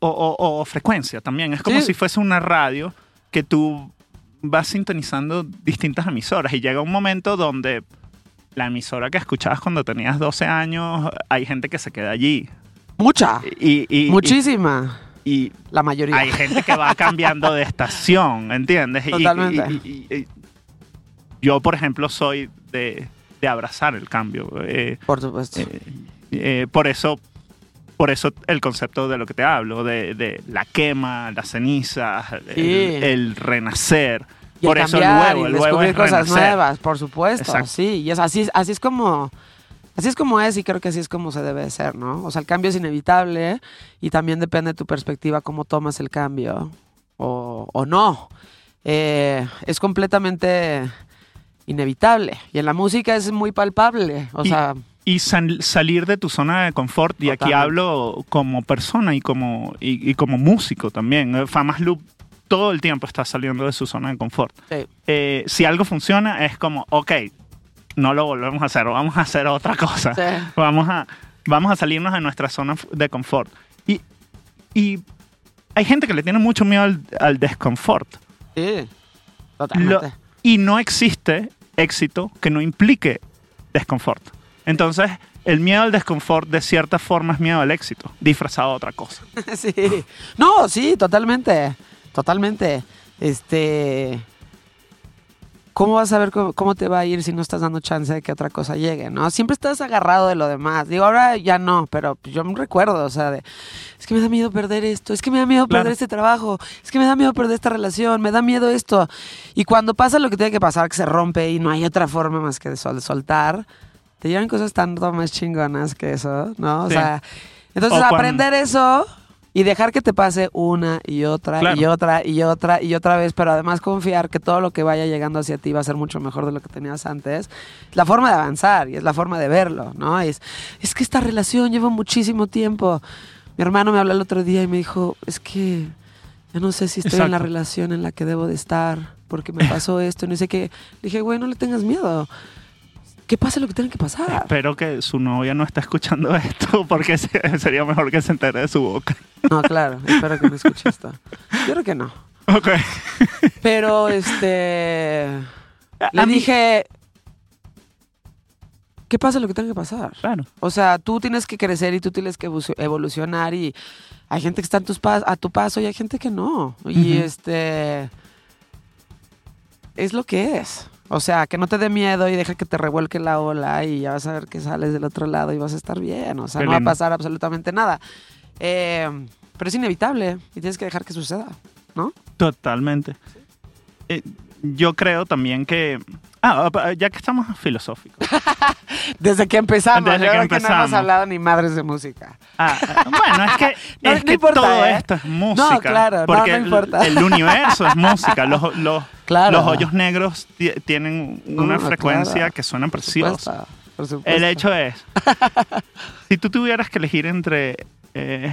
D: O, o- o frecuencia también. Es como
B: Sí.
D: si fuese una radio que tú vas sintonizando distintas emisoras y llega un momento donde la emisora que escuchabas cuando tenías 12 años, hay gente que se queda allí.
B: mucha,
D: Y, y-
B: muchísima,
D: y- y
B: la mayoría.
D: hay gente que va cambiando de estación, ¿entiendes?
B: Totalmente.
D: y- y- y- yo, por ejemplo, soy de, de abrazar el cambio. eh,
B: Por supuesto.
D: eh, eh, por eso por eso el concepto de lo que te hablo, de, de la quema, las cenizas,
B: Sí.
D: el, el renacer.
B: Y el
D: Por eso el
B: cambiar
D: huevo,
B: y
D: el huevo
B: descubrir
D: es
B: cosas
D: renacer.
B: nuevas, por supuesto.
D: Exacto.
B: Sí, y es así, así es como así es como es y creo que así es como se debe de ser, ¿no? O sea, el cambio es inevitable y también depende de tu perspectiva cómo tomas el cambio o, o no. Eh, es completamente inevitable y en la música es muy palpable, o
D: Y-
B: sea,
D: Y sal- salir de tu zona de confort, y aquí hablo como persona y como, y, y como músico también. Famas Loop todo el tiempo está saliendo de su zona de confort.
B: sí.
D: Eh, si algo funciona, es como, ok, no lo volvemos a hacer, vamos a hacer otra cosa.
B: Sí.
D: Vamos, a, vamos a salirnos de nuestra zona de confort. Y, y hay gente que le tiene mucho miedo al, al desconfort.
B: Sí,
D: Lo-
B: totalmente.
D: y no existe éxito que no implique desconfort. Entonces, el miedo al desconfort de cierta forma es miedo al éxito, disfrazado de otra cosa. *laughs*
B: Sí. No, sí, totalmente. Totalmente. Este. ¿Cómo vas a ver cómo, cómo te va a ir si no estás dando chance de que otra cosa llegue, no? Siempre estás agarrado de lo demás. Digo, ahora ya no, pero yo me recuerdo, o sea, de, es que me da miedo perder esto, es que me da miedo
D: Claro.
B: perder este trabajo, es que me da miedo perder esta relación, me da miedo esto. Y cuando pasa lo que tiene que pasar, que se rompe y no hay otra forma más que de sol- soltar, te llevan cosas tan más chingonas que eso, ¿no? O
D: Sí.
B: sea, entonces
D: O cuando-
B: aprender eso y dejar que te pase una y otra
D: Claro.
B: y otra y otra y otra vez, pero además confiar que todo lo que vaya llegando hacia ti va a ser mucho mejor de lo que tenías antes. Es la forma de avanzar y es la forma de verlo, ¿no? Es, es que esta relación lleva muchísimo tiempo. Mi hermano me habló el otro día y me dijo, es que yo no sé si estoy en la relación en la que debo de estar porque me pasó esto y no sé qué. Le dije, güey, no le tengas miedo. Que pase lo que tenga que pasar.
D: Espero que su novia no esté escuchando *laughs* esto porque se- sería mejor que se entere de su boca.
B: No, claro, espero que no escuche esto. Yo creo que no.
D: Ok.
B: Pero este. Le dije. Que pase lo que tenga que pasar.
D: Claro.
B: O sea, tú tienes que crecer y tú tienes que evo- evolucionar y hay gente que está en tus pas- a tu paso y hay gente que no. Y
D: Ujú.
B: este. Es lo que es. O sea, que no te dé miedo y deja que te revuelque la ola y ya vas a ver que sales del otro lado y vas a estar bien. O sea,
D: Qué
B: no va a pasar absolutamente nada. Eh, pero es inevitable y tienes que dejar que suceda, ¿no?
D: Totalmente. Eh, yo creo también que... Ah, ya que estamos filosóficos. *laughs*
B: Desde que empezamos,
D: Desde
B: yo
D: que
B: creo que no hemos
D: empezamos.
B: hablado ni madres de música.
D: Ah, bueno, es que, *laughs*
B: No,
D: es
B: no
D: que
B: importa,
D: todo
B: ¿eh?
D: esto es música.
B: claro, no,
D: porque
B: no
D: el-
B: importa.
D: El, universo es música. Los, los, *laughs*
B: Claro.
D: los hoyos negros ti- tienen una
B: No,
D: frecuencia
B: claro.
D: que suena preciosa.
B: por supuesto.
D: El hecho es, si tú tuvieras que elegir entre... eh,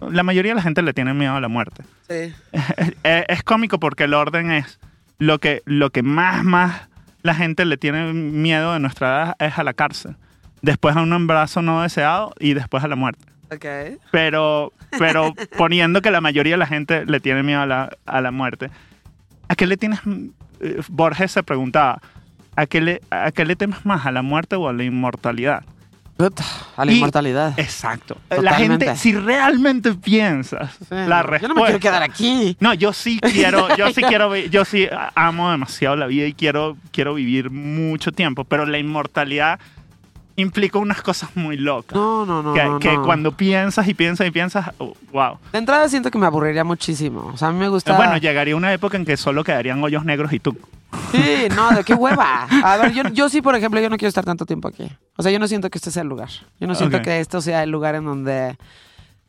D: la mayoría de la gente le tiene miedo a la muerte.
B: Sí.
D: es, *laughs* es cómico porque el orden es lo que, lo que más, más la gente le tiene miedo de nuestra edad es a la cárcel. Después a un embarazo no deseado y después a la muerte.
B: Ok.
D: Pero, pero *laughs* poniendo que la mayoría de la gente le tiene miedo a la, a la muerte, ¿a qué le tienes? eh, Borges se preguntaba, ¿a qué, le, ¿a qué le temes más? ¿A la muerte o a la inmortalidad?
B: A la
D: Y-
B: inmortalidad.
D: Exacto. La gente, si realmente piensas
B: Sí,
D: la
B: Yo
D: respuesta...
B: no me quiero quedar aquí.
D: No, yo sí *laughs* quiero, yo sí quiero, yo sí amo demasiado la vida y quiero, quiero vivir mucho tiempo, pero la inmortalidad implica unas cosas muy locas.
B: No, no, no.
D: que
B: no,
D: que
B: no.
D: cuando piensas y piensas y piensas, oh, wow.
B: De entrada siento que me aburriría muchísimo. O sea, a mí me gusta.
D: Bueno, llegaría una época en que solo quedarían hoyos negros y tú.
B: Sí, no, de qué hueva. *laughs* A ver, yo, yo sí, por ejemplo, yo no quiero estar tanto tiempo aquí. O sea, yo no siento que este sea el lugar. Yo no siento que esto sea el lugar en donde,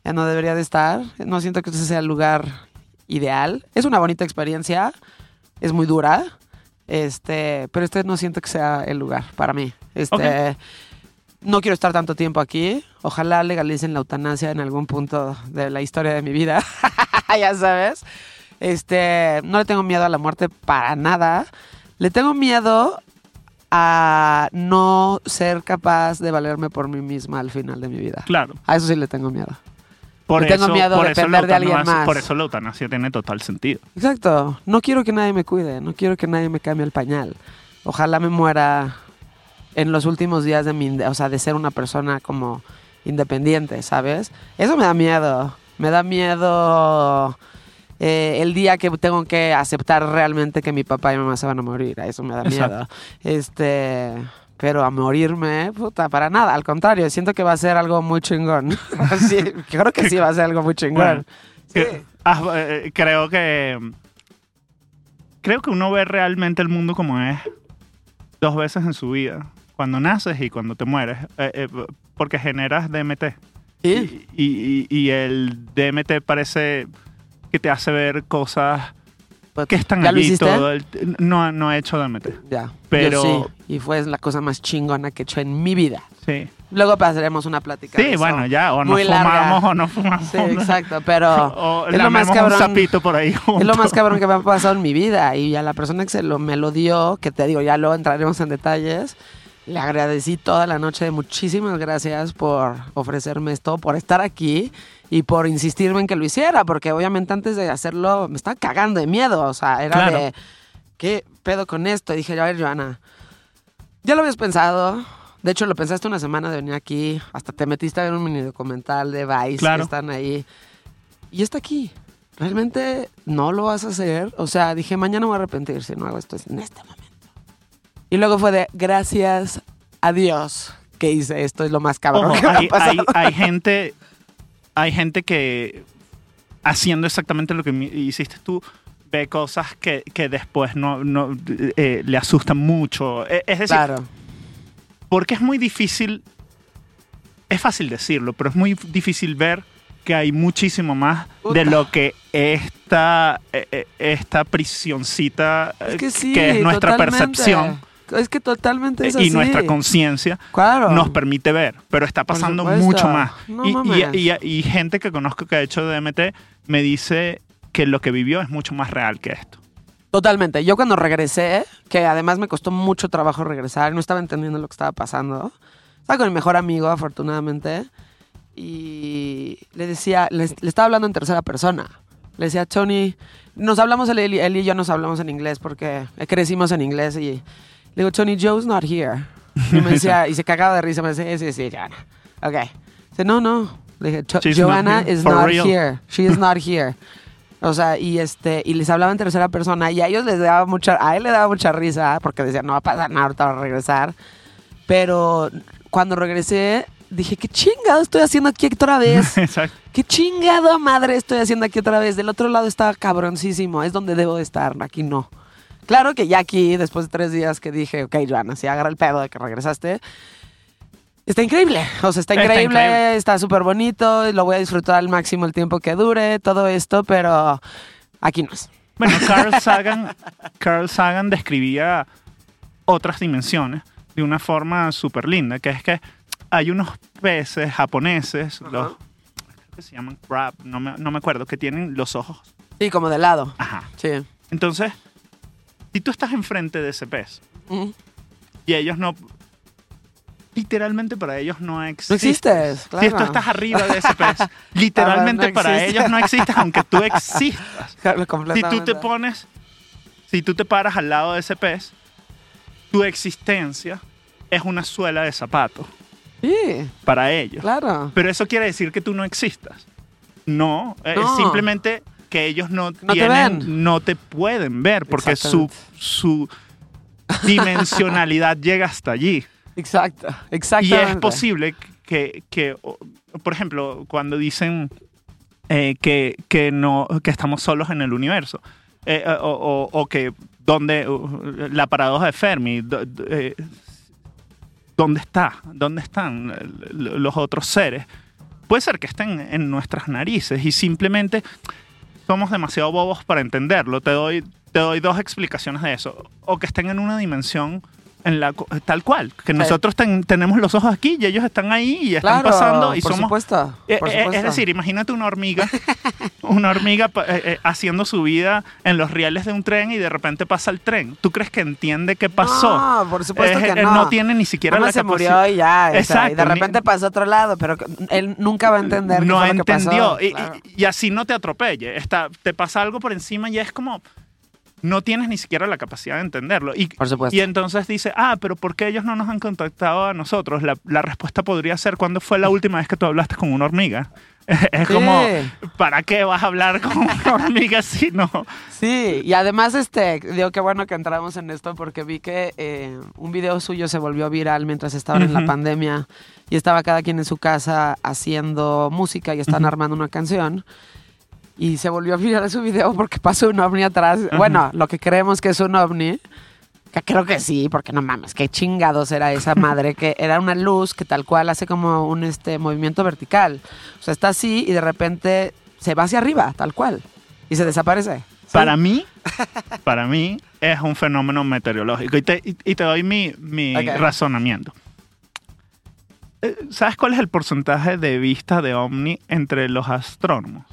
B: en donde debería de estar. No siento que este sea el lugar ideal. Es una bonita experiencia. Es muy dura. Este, pero este no siento que sea el lugar para mí. Este, no quiero estar tanto tiempo aquí. Ojalá legalicen la eutanasia en algún punto de la historia de mi vida. *laughs* ya sabes. Este, no le tengo miedo a la muerte para nada. Le tengo miedo a no ser capaz de valerme por mí misma al final de mi vida.
D: Claro.
B: A eso sí le tengo miedo.
D: Por
B: Le tengo
D: eso,
B: miedo
D: por
B: de
D: eso
B: depender
D: la
B: de alguien
D: eutanasia-
B: más.
D: Por eso la eutanasia tiene total sentido.
B: Exacto. No quiero que nadie me cuide. No quiero que nadie me cambie el pañal. Ojalá me muera en los últimos días de mi, o sea, de ser una persona como independiente, ¿sabes? Eso me da miedo. Me da miedo eh, el día que tengo que aceptar realmente que mi papá y mi mamá se van a morir. A eso me da miedo.
D: Exacto.
B: Este, pero a morirme, puta, para nada. Al contrario, siento que va a ser algo muy chingón. *laughs* *laughs* sí, creo que sí va a ser algo muy chingón.
D: Bueno,
B: Sí.
D: Que- ah, eh, creo que creo que uno ve realmente el mundo como es dos veces en su vida. Cuando naces y cuando te mueres. eh, eh, porque generas DMT.
B: Sí.
D: Y, y- y el DMT parece que te hace ver cosas que están
B: ¿Ya lo
D: allí
B: hiciste?
D: todo el- no, no he hecho DMT.
B: Ya.
D: Pero-
B: Yo sí. Y fue la cosa más chingona que he hecho en mi vida.
D: Sí.
B: Luego pasaremos una plática. de
D: Sí,
B: eso.
D: bueno, ya, o no
B: Muy larga.
D: fumamos o no fumamos.
B: Sí, exacto, pero *laughs*
D: O
B: es lo más
D: un
B: cabrón.
D: sapito por ahí
B: Es lo más cabrón que me ha pasado en mi vida. Y a la persona que se lo, me lo dio, que te digo, ya luego entraremos en detalles, le agradecí toda la noche. Muchísimas gracias por ofrecerme esto, por estar aquí y por insistirme en que lo hiciera. Porque obviamente antes de hacerlo me estaba cagando de miedo. O sea, era
D: Claro.
B: de, ¿qué pedo con esto? Y dije, a ver, Joana, ya lo habías pensado. De hecho, lo pensaste una semana de venir aquí. Hasta te metiste a ver un mini documental de Vice
D: Claro.
B: que están ahí. Y está aquí. Realmente no lo vas a hacer. O sea, dije, mañana me voy a arrepentir si no hago esto en este momento. Y luego fue de, gracias a Dios que hice esto. Es lo más cabrón
D: Ojo,
B: que me ha
D: hay,
B: pasado.
D: hay- hay *laughs* gente, hay gente que haciendo exactamente lo que hiciste tú ve cosas que, que después no, no, eh, le asustan mucho. Eh, Es decir,
B: Claro.
D: porque es muy difícil, es fácil decirlo, pero es muy difícil ver que hay muchísimo más de lo que esta, eh, eh, esta prisioncita eh,
B: Es que sí,
D: es nuestra
B: totalmente.
D: percepción
B: Es que totalmente es
D: eh,
B: así.
D: y nuestra conciencia
B: Claro.
D: nos permite ver, pero está pasando mucho más.
B: No
D: y,
B: mames.
D: y- y- y gente que conozco que ha hecho DMT me dice que lo que vivió es mucho más real que esto.
B: Totalmente. Yo cuando regresé, que además me costó mucho trabajo regresar, no estaba entendiendo lo que estaba pasando. Estaba con mi mejor amigo, afortunadamente, y le decía, le, le estaba hablando en tercera persona. Le decía, Tony, nos hablamos, él y yo nos hablamos en inglés porque crecimos en inglés y le digo, Tony, Joe's not here. Y me decía, *laughs* y se cagaba de risa, me decía, sí, sí, Joanna. Ok. Dice, no, no. Le dije, "Jo-
D: She's not
B: Joanna
D: here.
B: is
D: For
B: not
D: real."
B: here. She is *laughs* not here. O sea, y este, y les hablaba en tercera persona y a ellos les daba mucha, a él le daba mucha risa porque decía, no va a pasar nada, ahorita va a regresar. Pero cuando regresé, dije, qué chingado estoy haciendo aquí otra vez. *laughs*
D: Exacto.
B: qué chingado madre estoy haciendo aquí otra vez. Del otro lado estaba cabroncísimo, es donde debo de estar, aquí no. Claro que ya aquí, después de tres días que dije, ok, Joana, si agarra el pedo de que regresaste, está increíble. O sea, está increíble, está súper bonito, lo voy a disfrutar al máximo el tiempo que dure, todo esto, pero aquí no es.
D: Bueno, Carl *laughs* Sagan, Carl Sagan describía otras dimensiones de una forma súper linda, que es que hay unos peces japoneses, los creo que se llaman crab, no me, no me acuerdo, que tienen los ojos.
B: Sí, como de lado.
D: Ajá.
B: Sí.
D: Entonces, si tú estás enfrente de ese pez
B: Mm.
D: y ellos no... Literalmente para ellos no
B: No
D: existes.
B: existes,
D: Si
B: claro.
D: tú estás arriba de ese pez, *laughs* literalmente
B: no
D: para ellos no existes, aunque tú existas. *laughs*
B: Claro,
D: Si tú te pones, si tú te paras al lado de ese pez, tu existencia es una suela de zapato
B: Sí,
D: para ellos.
B: claro.
D: Pero eso quiere decir que tú no existas. No, es
B: No.
D: simplemente que ellos no,
B: te
D: tienen,
B: ven.
D: no te pueden ver porque su, su dimensionalidad *laughs* llega hasta allí.
B: Exacto,
D: Y
B: exactamente.
D: es posible que, que, por ejemplo, cuando dicen eh, que, que, no, que estamos solos en el universo, eh, o, o- o que donde la paradoja de Fermi, do- eh, ¿dónde está? ¿Dónde están eh, los otros seres? Puede ser que estén en nuestras narices y simplemente somos demasiado bobos para entenderlo. Te doy, te doy dos explicaciones de eso. O que estén en una dimensión en la tal cual, que
B: Sí.
D: nosotros ten- tenemos los ojos aquí y ellos están ahí y están
B: Claro,
D: pasando y
B: por
D: somos
B: supuesto,
D: eh,
B: por
D: eh,
B: supuesto.
D: Es decir, imagínate una hormiga, *laughs* una hormiga eh, eh, haciendo su vida en los rieles de un tren y de repente pasa el tren. ¿Tú crees que entiende qué pasó?
B: No, por supuesto que no.
D: tiene ni siquiera
B: Nada
D: la
B: se murió y ya. o sea, y
D: Exacto,
B: de repente pasó a otro lado, pero él nunca va a entender qué
D: no
B: lo que
D: entendió.
B: pasó.
D: Y, y-
B: Claro.
D: y así no te atropelle. Está, te pasa algo por encima y es como. No tienes ni siquiera la capacidad de entenderlo. Y,
B: Por supuesto.
D: y entonces dice, ah, pero ¿por qué ellos no nos han contactado a nosotros? La, la respuesta podría ser, ¿cuándo fue la última vez que tú hablaste con una hormiga? *laughs* Es
B: Sí.
D: como, ¿para qué vas a hablar con una *laughs* hormiga si no?
B: Sí, y además, este, digo, qué bueno que entramos en esto porque vi que eh, un video suyo se volvió viral mientras estaban en la pandemia y estaba cada quien en su casa haciendo música y están armando una canción. Y se volvió a viral su video porque pasó un ovni atrás. Bueno, lo que creemos que es un ovni. Que creo que sí, porque no mames, qué chingados era esa *laughs* madre, que era una luz que tal cual hace como un este movimiento vertical. O sea, está así y de repente se va hacia arriba, tal cual, y se desaparece. ¿Sí?
D: Para mí, para mí es un fenómeno meteorológico. Y te, y- te doy mi, mi razonamiento. Eh, ¿Sabes cuál es el porcentaje de vista de ovni entre los astrónomos?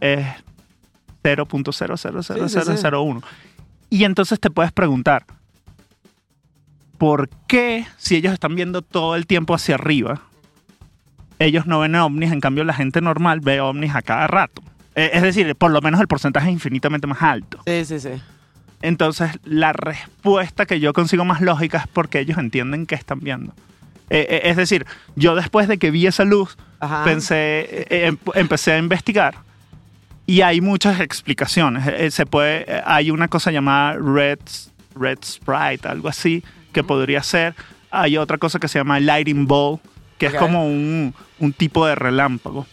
D: Es 0.000001. Y entonces te puedes preguntar, ¿por qué si ellos están viendo todo el tiempo hacia arriba, ellos no ven ovnis, en cambio la gente normal ve ovnis a cada rato? Eh, Es decir, por lo menos el porcentaje es infinitamente más alto.
B: Sí, sí, sí.
D: Entonces, la respuesta que yo consigo más lógica es porque ellos entienden qué están viendo. Eh, eh, es decir, yo después de que vi esa luz,
B: Ajá.
D: pensé, eh, em- empecé a investigar y hay muchas explicaciones. Eh, se puede, eh, hay una cosa llamada red, red sprite, algo así, que podría ser. Hay otra cosa que se llama lightning ball, que es como un, un tipo de relámpago,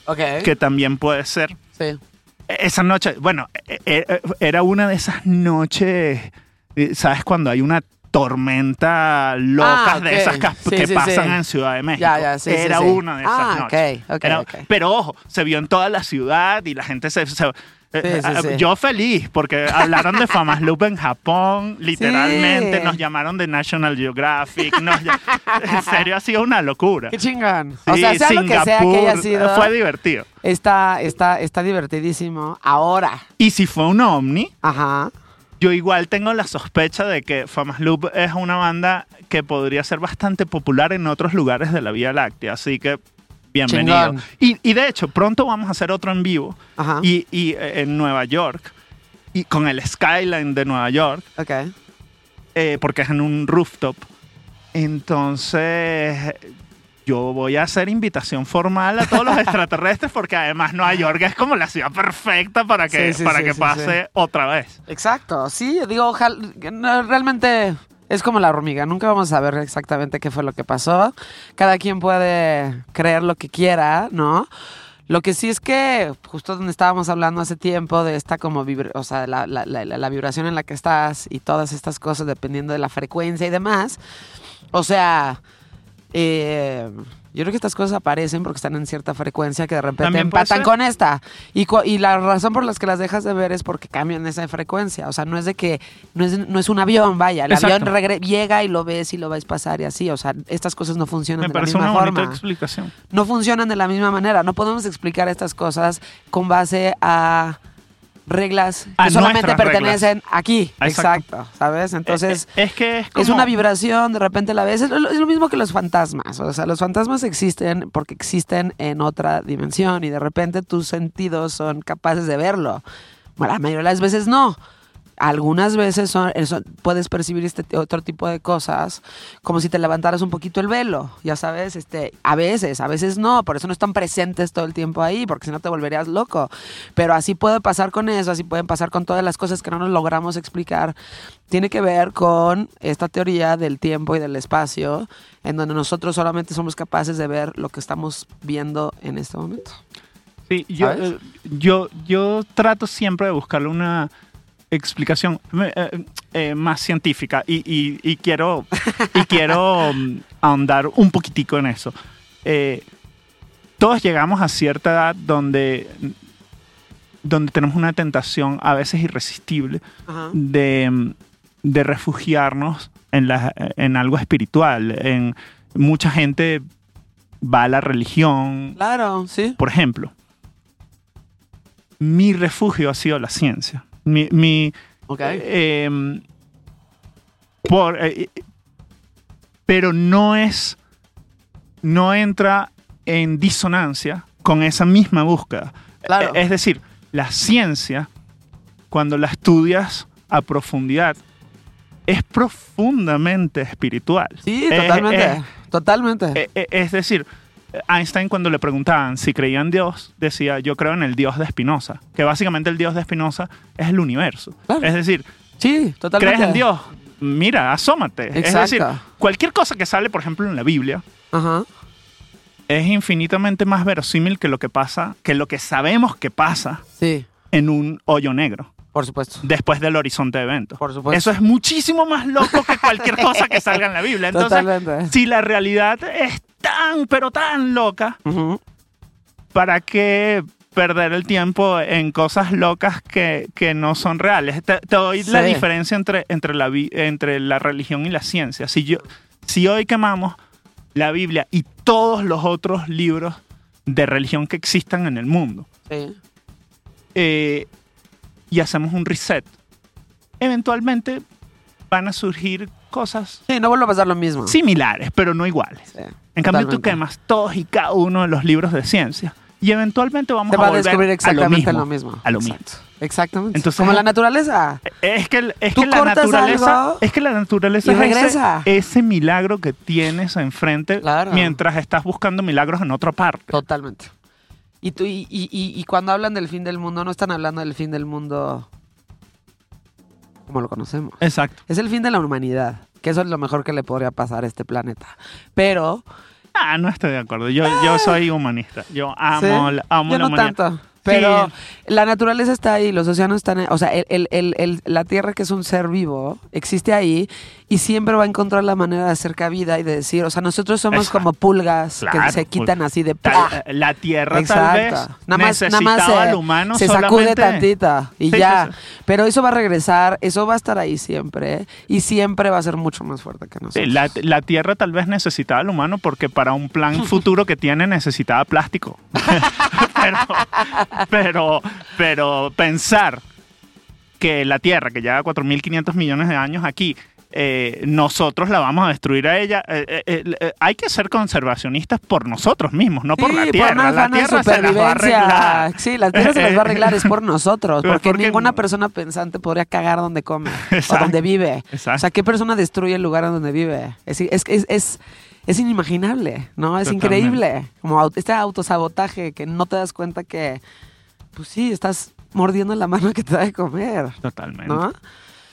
D: que también puede ser.
B: Sí.
D: Esa noche, bueno, eh, eh, era una de esas noches, eh, ¿sabes? Cuando hay una tormenta loca
B: Ah,
D: de esas que,
B: Sí,
D: que
B: sí,
D: pasan
B: sí.
D: en Ciudad de México.
B: Ya, ya,
D: era una de esas
B: Ah,
D: noches. Era-. Pero ojo, se vio en toda la ciudad y la gente se... se- eh,
B: sí,
D: eh,
B: sí.
D: Yo feliz, porque hablaron de Famas Loop en Japón, *laughs* literalmente nos llamaron de National Geographic, nos *laughs* en serio ha sido una locura.
B: Qué chingón. o sea, sea lo que sea que haya
D: Singapur,
B: sido,
D: Fue divertido.
B: está, está, está divertidísimo. Ahora.
D: Y si fue un ovni,
B: Ajá.
D: Yo igual tengo la sospecha de que Famas Loop es una banda que podría ser bastante popular en otros lugares de la Vía Láctea, así que bienvenido. Y, y de hecho, pronto vamos a hacer otro en vivo
B: Ajá.
D: y, y, eh, en Nueva York, y con el skyline de Nueva York,
B: Ok.
D: eh, porque es en un rooftop. Entonces, yo voy a hacer invitación formal a todos los *laughs* extraterrestres, porque además Nueva York es como la ciudad perfecta para que,
B: Sí, sí,
D: para
B: sí,
D: que pase otra vez.
B: Exacto. Sí, digo, ojalá. realmente es como la hormiga. Nunca vamos a saber exactamente qué fue lo que pasó. Cada quien puede creer lo que quiera, ¿no? Lo que sí es que, justo donde estábamos hablando hace tiempo, de esta como o sea, la, la- la- la vibración en la que estás y todas estas cosas dependiendo de la frecuencia y demás. O sea, eh, yo creo que estas cosas aparecen porque están en cierta frecuencia que de repente empatan con esta. Y, la razón por las que las dejas de ver es porque cambian esa frecuencia. O sea, no es de que, no es, no es un avión, vaya. El
D: Exacto.
B: avión llega y lo ves y lo ves pasar y así. O sea, estas cosas no funcionan
D: Me
B: de la misma
D: una
B: forma
D: explicación.
B: no funcionan de la misma manera. No podemos explicar estas cosas con base a reglas que
D: A
B: solamente pertenecen aquí.
D: Exacto.
B: Exacto. ¿Sabes? Entonces,
D: Eh, es que es,
B: una vibración, de repente la ves. Es lo, es lo mismo que los fantasmas. O sea, los fantasmas existen porque existen en otra dimensión y de repente tus sentidos son capaces de verlo. Bueno, la mayoría de las veces no. Algunas veces son, son- puedes percibir este otro tipo de cosas como si te levantaras un poquito el velo, ya sabes, este, a veces, a veces no, por eso no están presentes todo el tiempo ahí, porque si no te volverías loco. Pero así puede pasar con eso, así pueden pasar con todas las cosas que no nos logramos explicar. Tiene que ver con esta teoría del tiempo y del espacio, en donde nosotros solamente somos capaces de ver lo que estamos viendo en este momento.
D: Sí, yo, eh, yo, yo trato siempre de buscarle una explicación eh, eh, más científica y, y- y quiero, y quiero mm, ahondar un poquitico en eso. Eh, todos llegamos a cierta edad donde, donde tenemos una tentación a veces irresistible
B: Ajá.
D: de, mm, de refugiarnos en, la- en algo espiritual. En, mucha gente va a la religión,
B: Claro, sí.
D: por ejemplo, mi refugio ha sido la ciencia. Mi, mi,
B: Ok.
D: eh, em, por, eh, pero no es, no entra en disonancia con esa misma búsqueda.
B: Claro.
D: Eh, Es decir, la ciencia, cuando la estudias a profundidad, es profundamente espiritual.
B: Sí,
D: Es-
B: totalmente.
D: es-
B: totalmente.
D: eh, eh, es decir, Einstein cuando le preguntaban si creía en Dios, decía, yo creo en el Dios de Spinoza, que básicamente el Dios de Spinoza es el universo.
B: Claro.
D: Es decir,
B: sí, totalmente.
D: ¿crees en Dios? Mira, asómate. Es
B: Exacto.
D: decir, cualquier cosa que sale, por ejemplo, en la Biblia,
B: Ajá.
D: es infinitamente más verosímil que lo que pasa, que lo que sabemos que pasa
B: Sí.
D: en un hoyo negro
B: Por supuesto.
D: después del horizonte de eventos.
B: Por supuesto.
D: Eso es muchísimo más loco que cualquier cosa que salga en la Biblia. Entonces,
B: Totalmente.
D: si la realidad es tan, pero tan loca,
B: Ujú.
D: ¿para qué perder el tiempo en cosas locas que, que no son reales? Te, te doy la
B: Sí.
D: diferencia entre, entre, la, entre la religión y la ciencia. Si, yo, si hoy quemamos la Biblia y todos los otros libros de religión que existan en el mundo
B: Sí.
D: eh, y hacemos un reset, eventualmente van a surgir cosas
B: Sí, no vuelve a pasar lo mismo.
D: similares, pero no iguales.
B: Sí,
D: En cambio, tú quemas todos y cada uno de los libros de ciencia y eventualmente vamos a
B: va a
D: volver
B: descubrir
D: a lo
B: exactamente
D: mismo.
B: lo mismo.
D: A lo mismo.
B: Exactamente.
D: Entonces-
B: Como la naturaleza.
D: Es que, es que la naturaleza,
B: algo
D: es que la naturaleza
B: y
D: es ese,
B: regresa.
D: ese milagro que tienes enfrente
B: Claro.
D: mientras estás buscando milagros en otra parte.
B: Totalmente. Y, tú, y, y- y- y cuando hablan del fin del mundo, no están hablando del fin del mundo como lo conocemos.
D: Exacto.
B: Es el fin de la humanidad, que eso es lo mejor que le podría pasar a este planeta. Pero,
D: Ah, no estoy de acuerdo. Yo, yo soy humanista. Yo amo,
B: ¿sí?
D: amo
B: yo
D: la
B: no
D: humanidad.
B: tanto. Pero la naturaleza está ahí, los océanos están ahí. O sea, el- el- el- la Tierra, que es un ser vivo, existe ahí y siempre va a encontrar la manera de hacer cabida y de decir, o sea, nosotros somos
D: Exacto.
B: como pulgas
D: Claro,
B: que se quitan así de
D: Tal- la tierra tal
B: Exacto.
D: vez
B: Nada más, nada
D: necesitaba
B: más se,
D: al humano
B: se sacude
D: solamente-
B: tantita y
D: Sí,
B: ya.
D: sí, sí.
B: Pero eso va a regresar, eso va a estar ahí siempre y siempre va a ser mucho más fuerte que nosotros.
D: la, la Tierra tal vez necesitaba al humano porque para un plan *laughs* futuro que tiene necesitaba plástico. *laughs* pero, pero, pero pensar que la Tierra, que lleva 4.500 millones de años aquí, eh, nosotros la vamos a destruir a ella. eh, eh, eh, eh, hay que ser conservacionistas por nosotros mismos, no por
B: Sí,
D: la Tierra. la Tierra se las va a arreglar.
B: Sí, la tierra se las va a arreglar, es por *laughs* nosotros. Porque,
D: porque-
B: ninguna persona pensante podría cagar donde come o donde vive.
D: Exacto.
B: O sea, ¿qué persona destruye el lugar en donde vive? Es, es, es, es, es inimaginable, ¿no? Es
D: Totalmente.
B: increíble. Como este autosabotaje que no te das cuenta que, pues sí, estás mordiendo la mano que te da de comer,
D: Totalmente.
B: ¿no?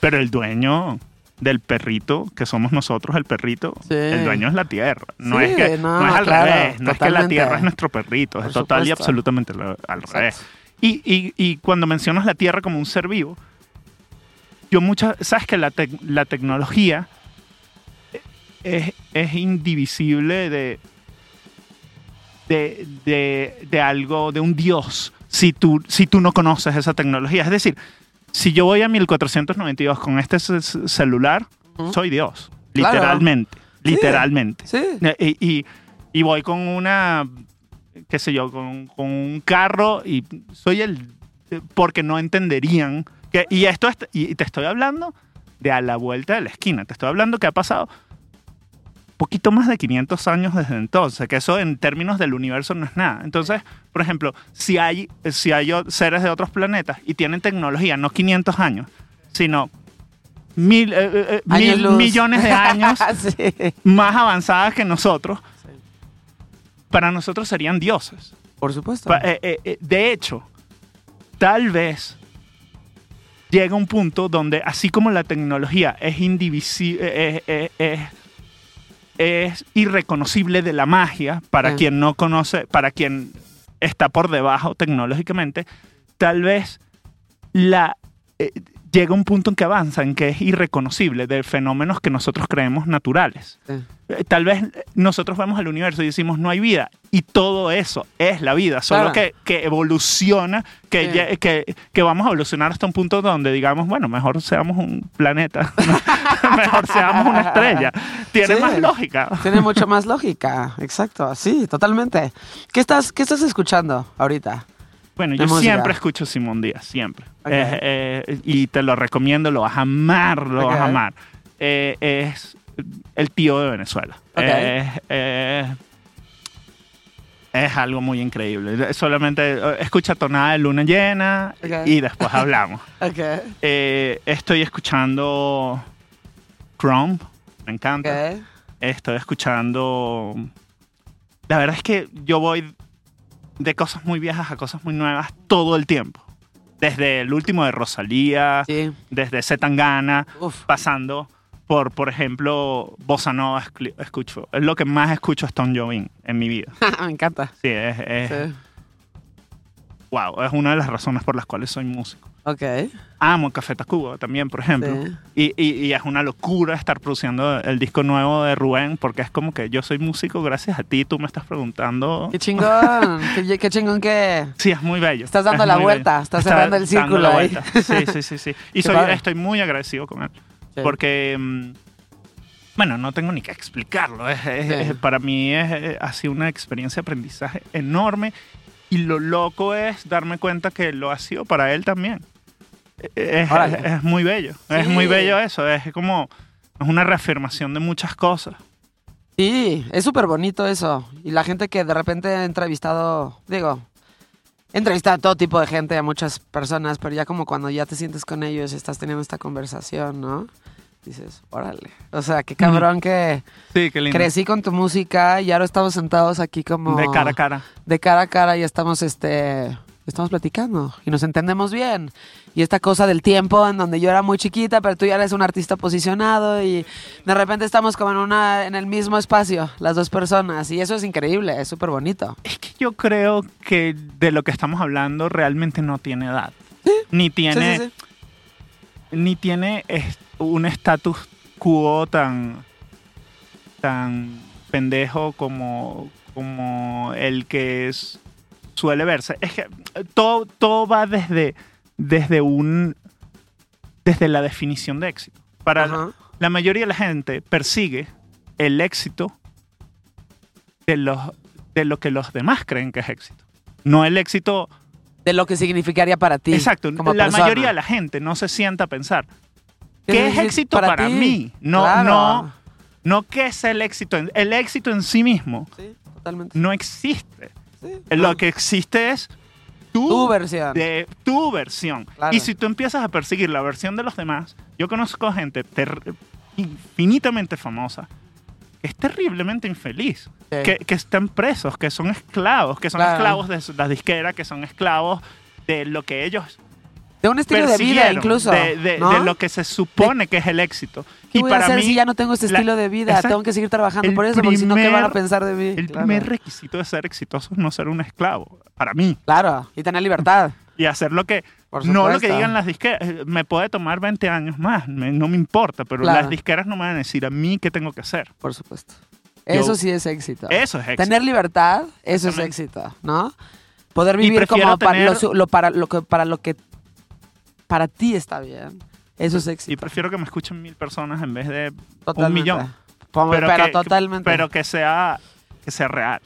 D: Pero el dueño del perrito, que somos nosotros, el perrito,
B: Sí.
D: el dueño es la tierra. No
B: Sí,
D: es que
B: no,
D: no, es al
B: claro,
D: revés, no es que la tierra es nuestro perrito,
B: Por
D: es total y absolutamente al
B: Exacto.
D: revés. Y, y- y cuando mencionas la tierra como un ser vivo, yo muchas, sabes que la, tec- la tecnología es, es indivisible de, de, de, de algo, de un dios, si tú, si tú no conoces esa tecnología. Es decir, si yo voy a 1492 con este ce- ce- celular, soy Dios.
B: Claro.
D: Literalmente.
B: Sí.
D: Literalmente.
B: Sí.
D: Eh, Y, y- y voy con una, qué sé yo, con, con un carro y soy el... Porque no entenderían. Que, y esto es- y te estoy hablando de a la vuelta de la esquina. Te estoy hablando que ha pasado poquito más de 500 años desde entonces, que eso en términos del universo no es nada. Entonces, por ejemplo, si hay, si hay seres de otros planetas y tienen tecnología, no 500 años, sino mil, eh, eh, eh, mil millones de años *laughs*
B: sí.
D: más avanzadas que nosotros, para nosotros serían dioses.
B: Por supuesto.
D: Eh, de hecho, tal vez llega un punto donde, así como la tecnología es indivisible, es, irreconocible de la magia para quien no conoce, para quien está por debajo tecnológicamente, tal vez la eh, llega un punto en que avanza, en que es irreconocible de fenómenos que nosotros creemos naturales.
B: Sí.
D: Eh, Tal vez nosotros vemos el universo y decimos no hay vida y todo eso es la vida, solo
B: Claro.
D: que, que evoluciona, que,
B: Sí.
D: lle- que, que vamos a evolucionar hasta un punto donde digamos, bueno, mejor seamos un planeta, *laughs* mejor seamos una estrella. Tiene
B: Sí.
D: más lógica.
B: Tiene mucho más lógica, exacto, sí, totalmente. ¿Qué estás, qué estás escuchando ahorita?
D: Bueno, yo
B: música.
D: siempre escucho Simón Díaz, siempre. Eh, eh, y te lo recomiendo, lo vas a amar, lo vas a amar. Eh, es el tío de Venezuela. Es algo muy increíble. Solamente eh, escucha tonada de luna llena y después hablamos. *laughs* Eh, estoy escuchando Chrome, me encanta. Estoy escuchando. La verdad es que yo voy de cosas muy viejas a cosas muy nuevas todo el tiempo. Desde el último de Rosalía,
B: Sí,
D: desde Zetangana, pasando por, por ejemplo, Bossa Nova escucho. Es lo que más escucho es Tom Jobim en mi vida. *laughs*
B: me encanta.
D: Sí, es, es-
B: Sí.
D: wow, es una de las razones por las cuales soy músico.
B: Ok.
D: Amo Café Tacuba también, por ejemplo.
B: Sí.
D: Y, y- y es una locura estar produciendo el disco nuevo de Rubén, porque es como que yo soy músico gracias a ti, tú me estás preguntando.
B: Qué chingón. *laughs* qué, qué chingón que
D: Sí, es muy bello.
B: Estás dando
D: es
B: la vuelta,
D: bello.
B: estás
D: Está
B: cerrando el
D: dando
B: círculo
D: la
B: ahí.
D: vuelta. Sí, sí, sí, sí. *laughs* Y soy, estoy muy agradecido con él.
B: Sí.
D: Porque, mm, bueno, no tengo ni que explicarlo. Es- es-
B: Sí.
D: es- para mí ha sido una experiencia de aprendizaje enorme. Y lo loco es darme cuenta que lo ha sido para él también. Es, es- es muy bello. Es muy bello eso. Es como es una reafirmación de muchas cosas.
B: Sí, es súper bonito eso. Y la gente que de repente ha entrevistado, digo, he entrevistado a todo tipo de gente, a muchas personas, pero ya como cuando ya te sientes con ellos y estás teniendo esta conversación, ¿no? Dices, órale. O sea, qué cabrón que
D: Sí, qué lindo.
B: crecí con tu música y ahora estamos sentados aquí como...
D: De cara a cara.
B: de cara a cara y estamos este estamos platicando y nos entendemos bien. Y esta cosa del tiempo en donde yo era muy chiquita, pero tú ya eres un artista posicionado y de repente estamos como en una en el mismo espacio, las dos personas y eso es increíble, es súper bonito.
D: Es que yo creo que de lo que estamos hablando realmente no tiene edad. Ni tiene,
B: Sí, sí, sí.
D: ni tiene es- un status quo tan, tan pendejo como, como el que es- suele verse. Es que eh, todo, todo va desde, desde un desde la definición de éxito. Para la mayoría de la gente persigue el éxito de, los, de lo que los demás creen que es éxito. No el éxito
B: De lo que significaría para ti.
D: Exacto.
B: como
D: La
B: persona.
D: mayoría de la gente no se sienta a pensar
B: ¿Qué
D: qué es éxito para, mí. No,
B: Claro.
D: no, no qué es el éxito. en- El éxito en sí mismo
B: Sí, totalmente.
D: no existe.
B: Sí.
D: Lo que existe es tu,
B: tu versión.
D: de tu versión.
B: Claro.
D: Y si tú empiezas a perseguir la versión de los demás, yo conozco gente infinitamente famosa que es terriblemente infeliz,
B: Sí.
D: que, que están presos, que son esclavos, que son
B: Claro.
D: esclavos de la disquera, que son esclavos de lo que ellos
B: De un estilo de vida incluso.
D: de, de-
B: ¿no?
D: de lo que se supone que es el éxito.
B: ¿Qué
D: y
B: voy
D: para
B: a hacer
D: mí,
B: si ya no tengo
D: la-
B: estilo de vida?
D: Exacto.
B: Tengo que seguir trabajando por eso, porque si no, ¿qué van a
D: primer-
B: pensar de mí?
D: el
B: Claro.
D: primer requisito de ser exitoso es no ser un esclavo, para mí.
B: Claro, y tener libertad.
D: Y hacer lo que, no lo que digan las disqueras. Eh, Me puede tomar 20 años más, me- no me importa, pero
B: Claro.
D: las disqueras no me van a decir a mí qué tengo que hacer.
B: Por supuesto.
D: Yo-
B: Eso sí es éxito.
D: Eso es éxito.
B: Tener libertad, eso es éxito, ¿no? Poder vivir como para,
D: tener-
B: lo, lo para lo que para lo que para ti está bien. Eso es
D: Y
B: éxito.
D: prefiero que me escuchen mil personas en vez de
B: Totalmente.
D: un millón.
B: Pero,
D: que,
B: totalmente.
D: Pero que sea, que sea real.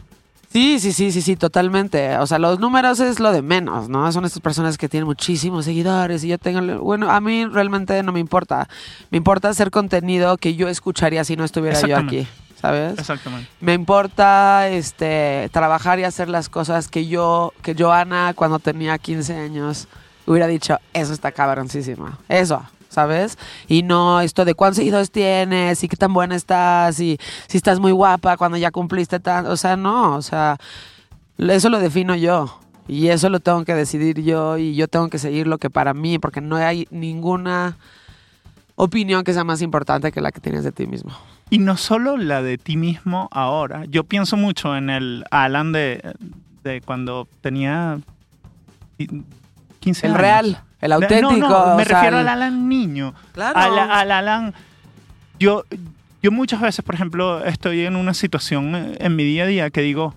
B: Sí, sí, sí, sí, sí, totalmente. O sea, los números es lo de menos, ¿no? Son estas personas que tienen muchísimos seguidores y yo tengo... Bueno, a mí realmente no me importa. Me importa hacer contenido que yo escucharía si no estuviera yo aquí, ¿sabes?
D: Exactamente.
B: Me importa este trabajar y hacer las cosas que yo, que Joana cuando tenía 15 años hubiera dicho, eso está cabroncísima. Eso, ¿sabes? Y no esto de cuántos seguidores tienes y qué tan buena estás y si estás muy guapa cuando ya cumpliste tan, o sea, no, o sea, eso lo defino yo. Y eso lo tengo que decidir yo y yo tengo que seguir lo que para mí, porque no hay ninguna opinión que sea más importante que la que tienes de ti mismo.
D: Y no solo la de ti mismo ahora. Yo pienso mucho en el Alan de, de cuando tenía 15
B: El
D: años.
B: real, el auténtico.
D: No, no, me
B: o
D: refiero
B: el-
D: al Alan niño.
B: Claro.
D: Al, al Alan. Yo, yo muchas veces, por ejemplo, estoy en una situación en mi día a día que digo,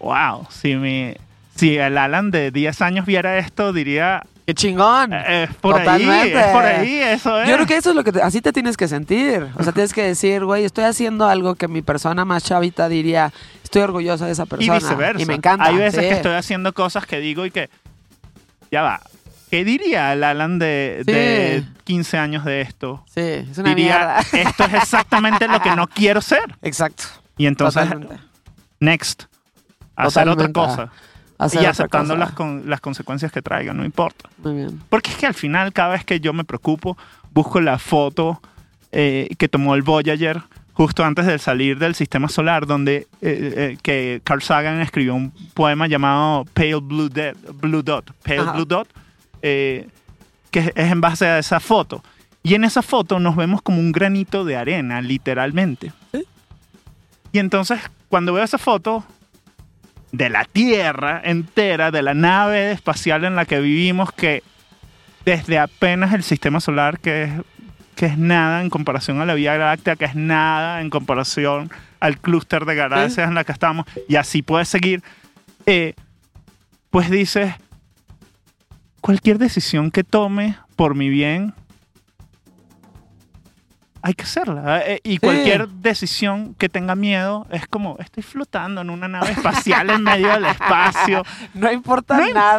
D: wow, si, mi, si el Alan de 10 años viera esto, diría,
B: ¡Qué chingón!
D: "Eh, es por ahí,
B: Totalmente.
D: es por ahí, eso es.
B: Yo creo que eso es lo que te- así te tienes que sentir. O sea, tienes que decir, güey, estoy haciendo algo que mi persona más chavita diría, estoy orgullosa de esa
D: y
B: persona.
D: viceversa.
B: Y me encanta.
D: Hay veces
B: sí.
D: que estoy haciendo cosas que digo y que, ya va, ¿qué diría el Alan de,
B: Sí.
D: de 15 años de esto?
B: Sí, es una
D: diría,
B: mierda. *laughs*
D: esto es exactamente lo que no *laughs* quiero ser.
B: Exacto.
D: Y entonces,
B: Totalmente.
D: next, hacer otra cosa.
B: Hacer
D: y aceptando las, con- las consecuencias que traigan, no importa.
B: Muy bien.
D: Porque es que al final, cada vez que yo me preocupo, busco la foto eh, que tomó el Voyager justo antes de salir del sistema solar, donde eh, eh, que Carl Sagan escribió un poema llamado Pale Blue, Dead- Blue Dot, Pale
B: Ajá.
D: Blue Dot, eh, que es en base a esa foto. Y en esa foto nos vemos como un granito de arena, literalmente.
B: Sí.
D: Y entonces, cuando veo esa foto, de la Tierra entera, de la nave espacial en la que vivimos, que desde apenas el sistema solar, que es, que es nada en comparación a la Vía Láctea, que es nada en comparación al clúster de galaxias en la que estamos, y así puedes seguir, eh, pues dices, cualquier decisión que tome por mi bien, hay que hacerla. eh, Y cualquier decisión que tenga miedo es como, estoy flotando en una nave espacial en medio del espacio. *laughs*
B: No importa
D: No
B: nada.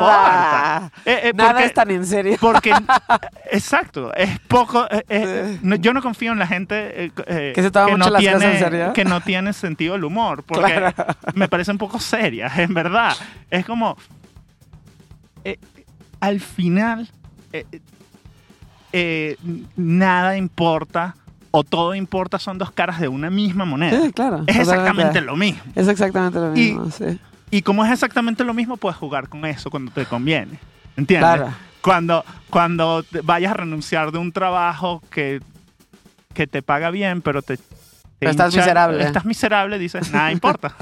D: importa. Eh, eh,
B: nada
D: porque-
B: es tan en serio.
D: Porque, *laughs* exacto, es poco. no- yo no confío en la gente
B: Que se toma
D: no
B: mucho las cosas
D: tiene,
B: en serio.
D: que no tiene sentido del humor, porque
B: Claro.
D: me parecen poco serias, en verdad. Es como. al final, eh, nada importa o todo importa, son dos caras de una misma moneda.
B: Sí, claro.
D: Es exactamente lo mismo.
B: Es exactamente lo
D: Y-
B: mismo, sí.
D: Y como es exactamente lo mismo, puedes jugar con eso cuando te conviene. ¿Entiendes?
B: Claro.
D: Cuando, cuando vayas a renunciar de un trabajo que, que te paga bien, pero te...
B: Pero estás miserable.
D: Estás miserable, dices, nada *laughs* importa.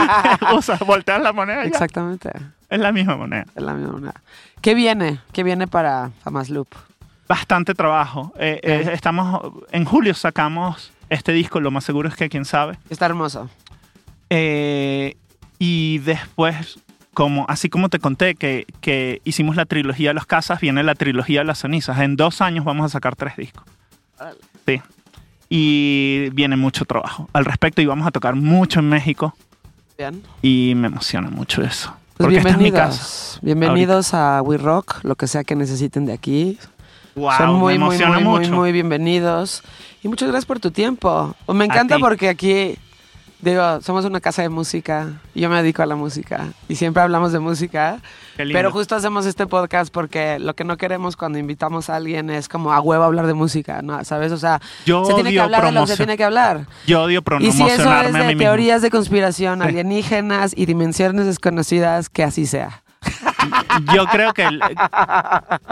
D: *laughs* Usas, volteas la moneda y ya.
B: Exactamente.
D: Es la misma moneda.
B: Es la misma moneda. ¿Qué viene? ¿Qué viene para Famas Loop?
D: Bastante trabajo. Eh, eh, estamos... En julio sacamos este disco, lo más seguro es que quién sabe.
B: Está hermoso.
D: Eh, y después, como, así como te conté que, que hicimos la trilogía de los casas, viene la trilogía de las cenizas. En dos años vamos a sacar tres discos. Sí. Y viene mucho trabajo al respecto y vamos a tocar mucho en México
B: Bien.
D: y me emociona mucho eso.
B: Pues
D: Porque esta es mi casa.
B: bienvenidos. Bienvenidos a We Rock, lo que sea que necesiten de aquí.
D: Wow,
B: Son muy,
D: me
B: muy, muy, muy,
D: mucho.
B: muy bienvenidos. Y muchas gracias por tu tiempo. Me encanta porque aquí, digo, somos una casa de música. Yo me dedico a la música. Y siempre hablamos de música. Pero justo hacemos este podcast porque lo que no queremos cuando invitamos a alguien es como a huevo hablar de música, ¿no? ¿Sabes? O sea,
D: Yo
B: se tiene que hablar de lo que se tiene que hablar.
D: Yo odio
B: Y si eso es de
D: mismo.
B: teorías de conspiración alienígenas y dimensiones desconocidas, que así sea.
D: Yo creo que, el-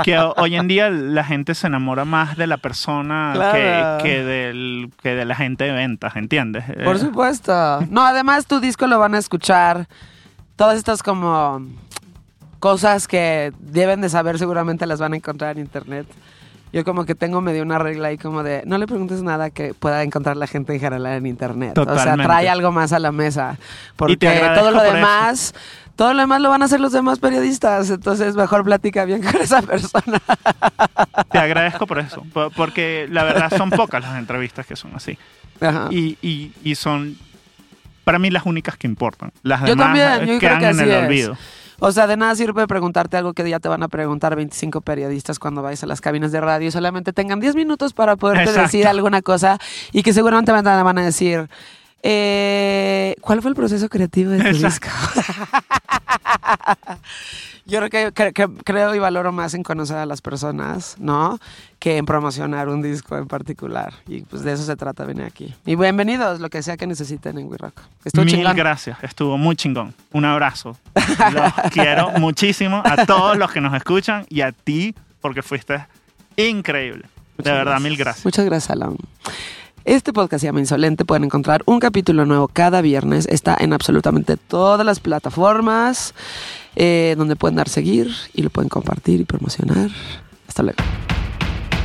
D: que hoy en día la gente se enamora más de la persona
B: Claro.
D: que, que, del, que de la gente de ventas, ¿entiendes?
B: Por
D: Eh,
B: supuesto. No, además tu disco lo van a escuchar. Todas estas como cosas que deben de saber seguramente las van a encontrar en internet. Yo como que tengo medio una regla ahí como de no le preguntes nada que pueda encontrar la gente en general en internet. O sea,
D: Totalmente.
B: trae algo más a la mesa. Porque todo lo
D: eso.
B: Todo lo demás lo van a hacer los demás periodistas. Entonces mejor platica bien *laughs* con esa persona.
D: Te agradezco por eso, po- porque la verdad son pocas las entrevistas que son así.
B: Ajá.
D: Y, y, y son, para mí, las únicas que importan. Las
B: Yo
D: demás
B: también,
D: eh,
B: yo creo
D: quedan
B: que
D: en el
B: es.
D: olvido.
B: O sea, de nada sirve preguntarte algo que ya te van a preguntar 25 periodistas cuando vayas a las cabinas de radio. Solamente tengan 10 minutos para poderte
D: Exacto.
B: decir alguna cosa y que seguramente van a van a decir, eh, ¿cuál fue el proceso creativo de tu
D: Exacto.
B: disco? *laughs* *laughs* Yo creo que, que- que creo y valoro más en conocer a las personas, ¿no? Que en promocionar un disco en particular. Y pues de eso se trata venir aquí. Y bienvenidos, lo que sea que necesiten en We Rock. Estuvo
D: Mil
B: chingón.
D: gracias, estuvo muy chingón. Un abrazo. Los *laughs* quiero muchísimo a todos los que nos escuchan y a ti, porque fuiste increíble.
B: Muchas
D: de verdad,
B: gracias.
D: mil gracias.
B: Muchas gracias, Alan. Este podcast se llama Insolente. Pueden encontrar un capítulo nuevo cada viernes. Está en absolutamente todas las plataformas eh, donde pueden dar seguir y lo pueden compartir y promocionar. Hasta luego.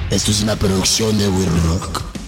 A: Esto es una producción de We Rock.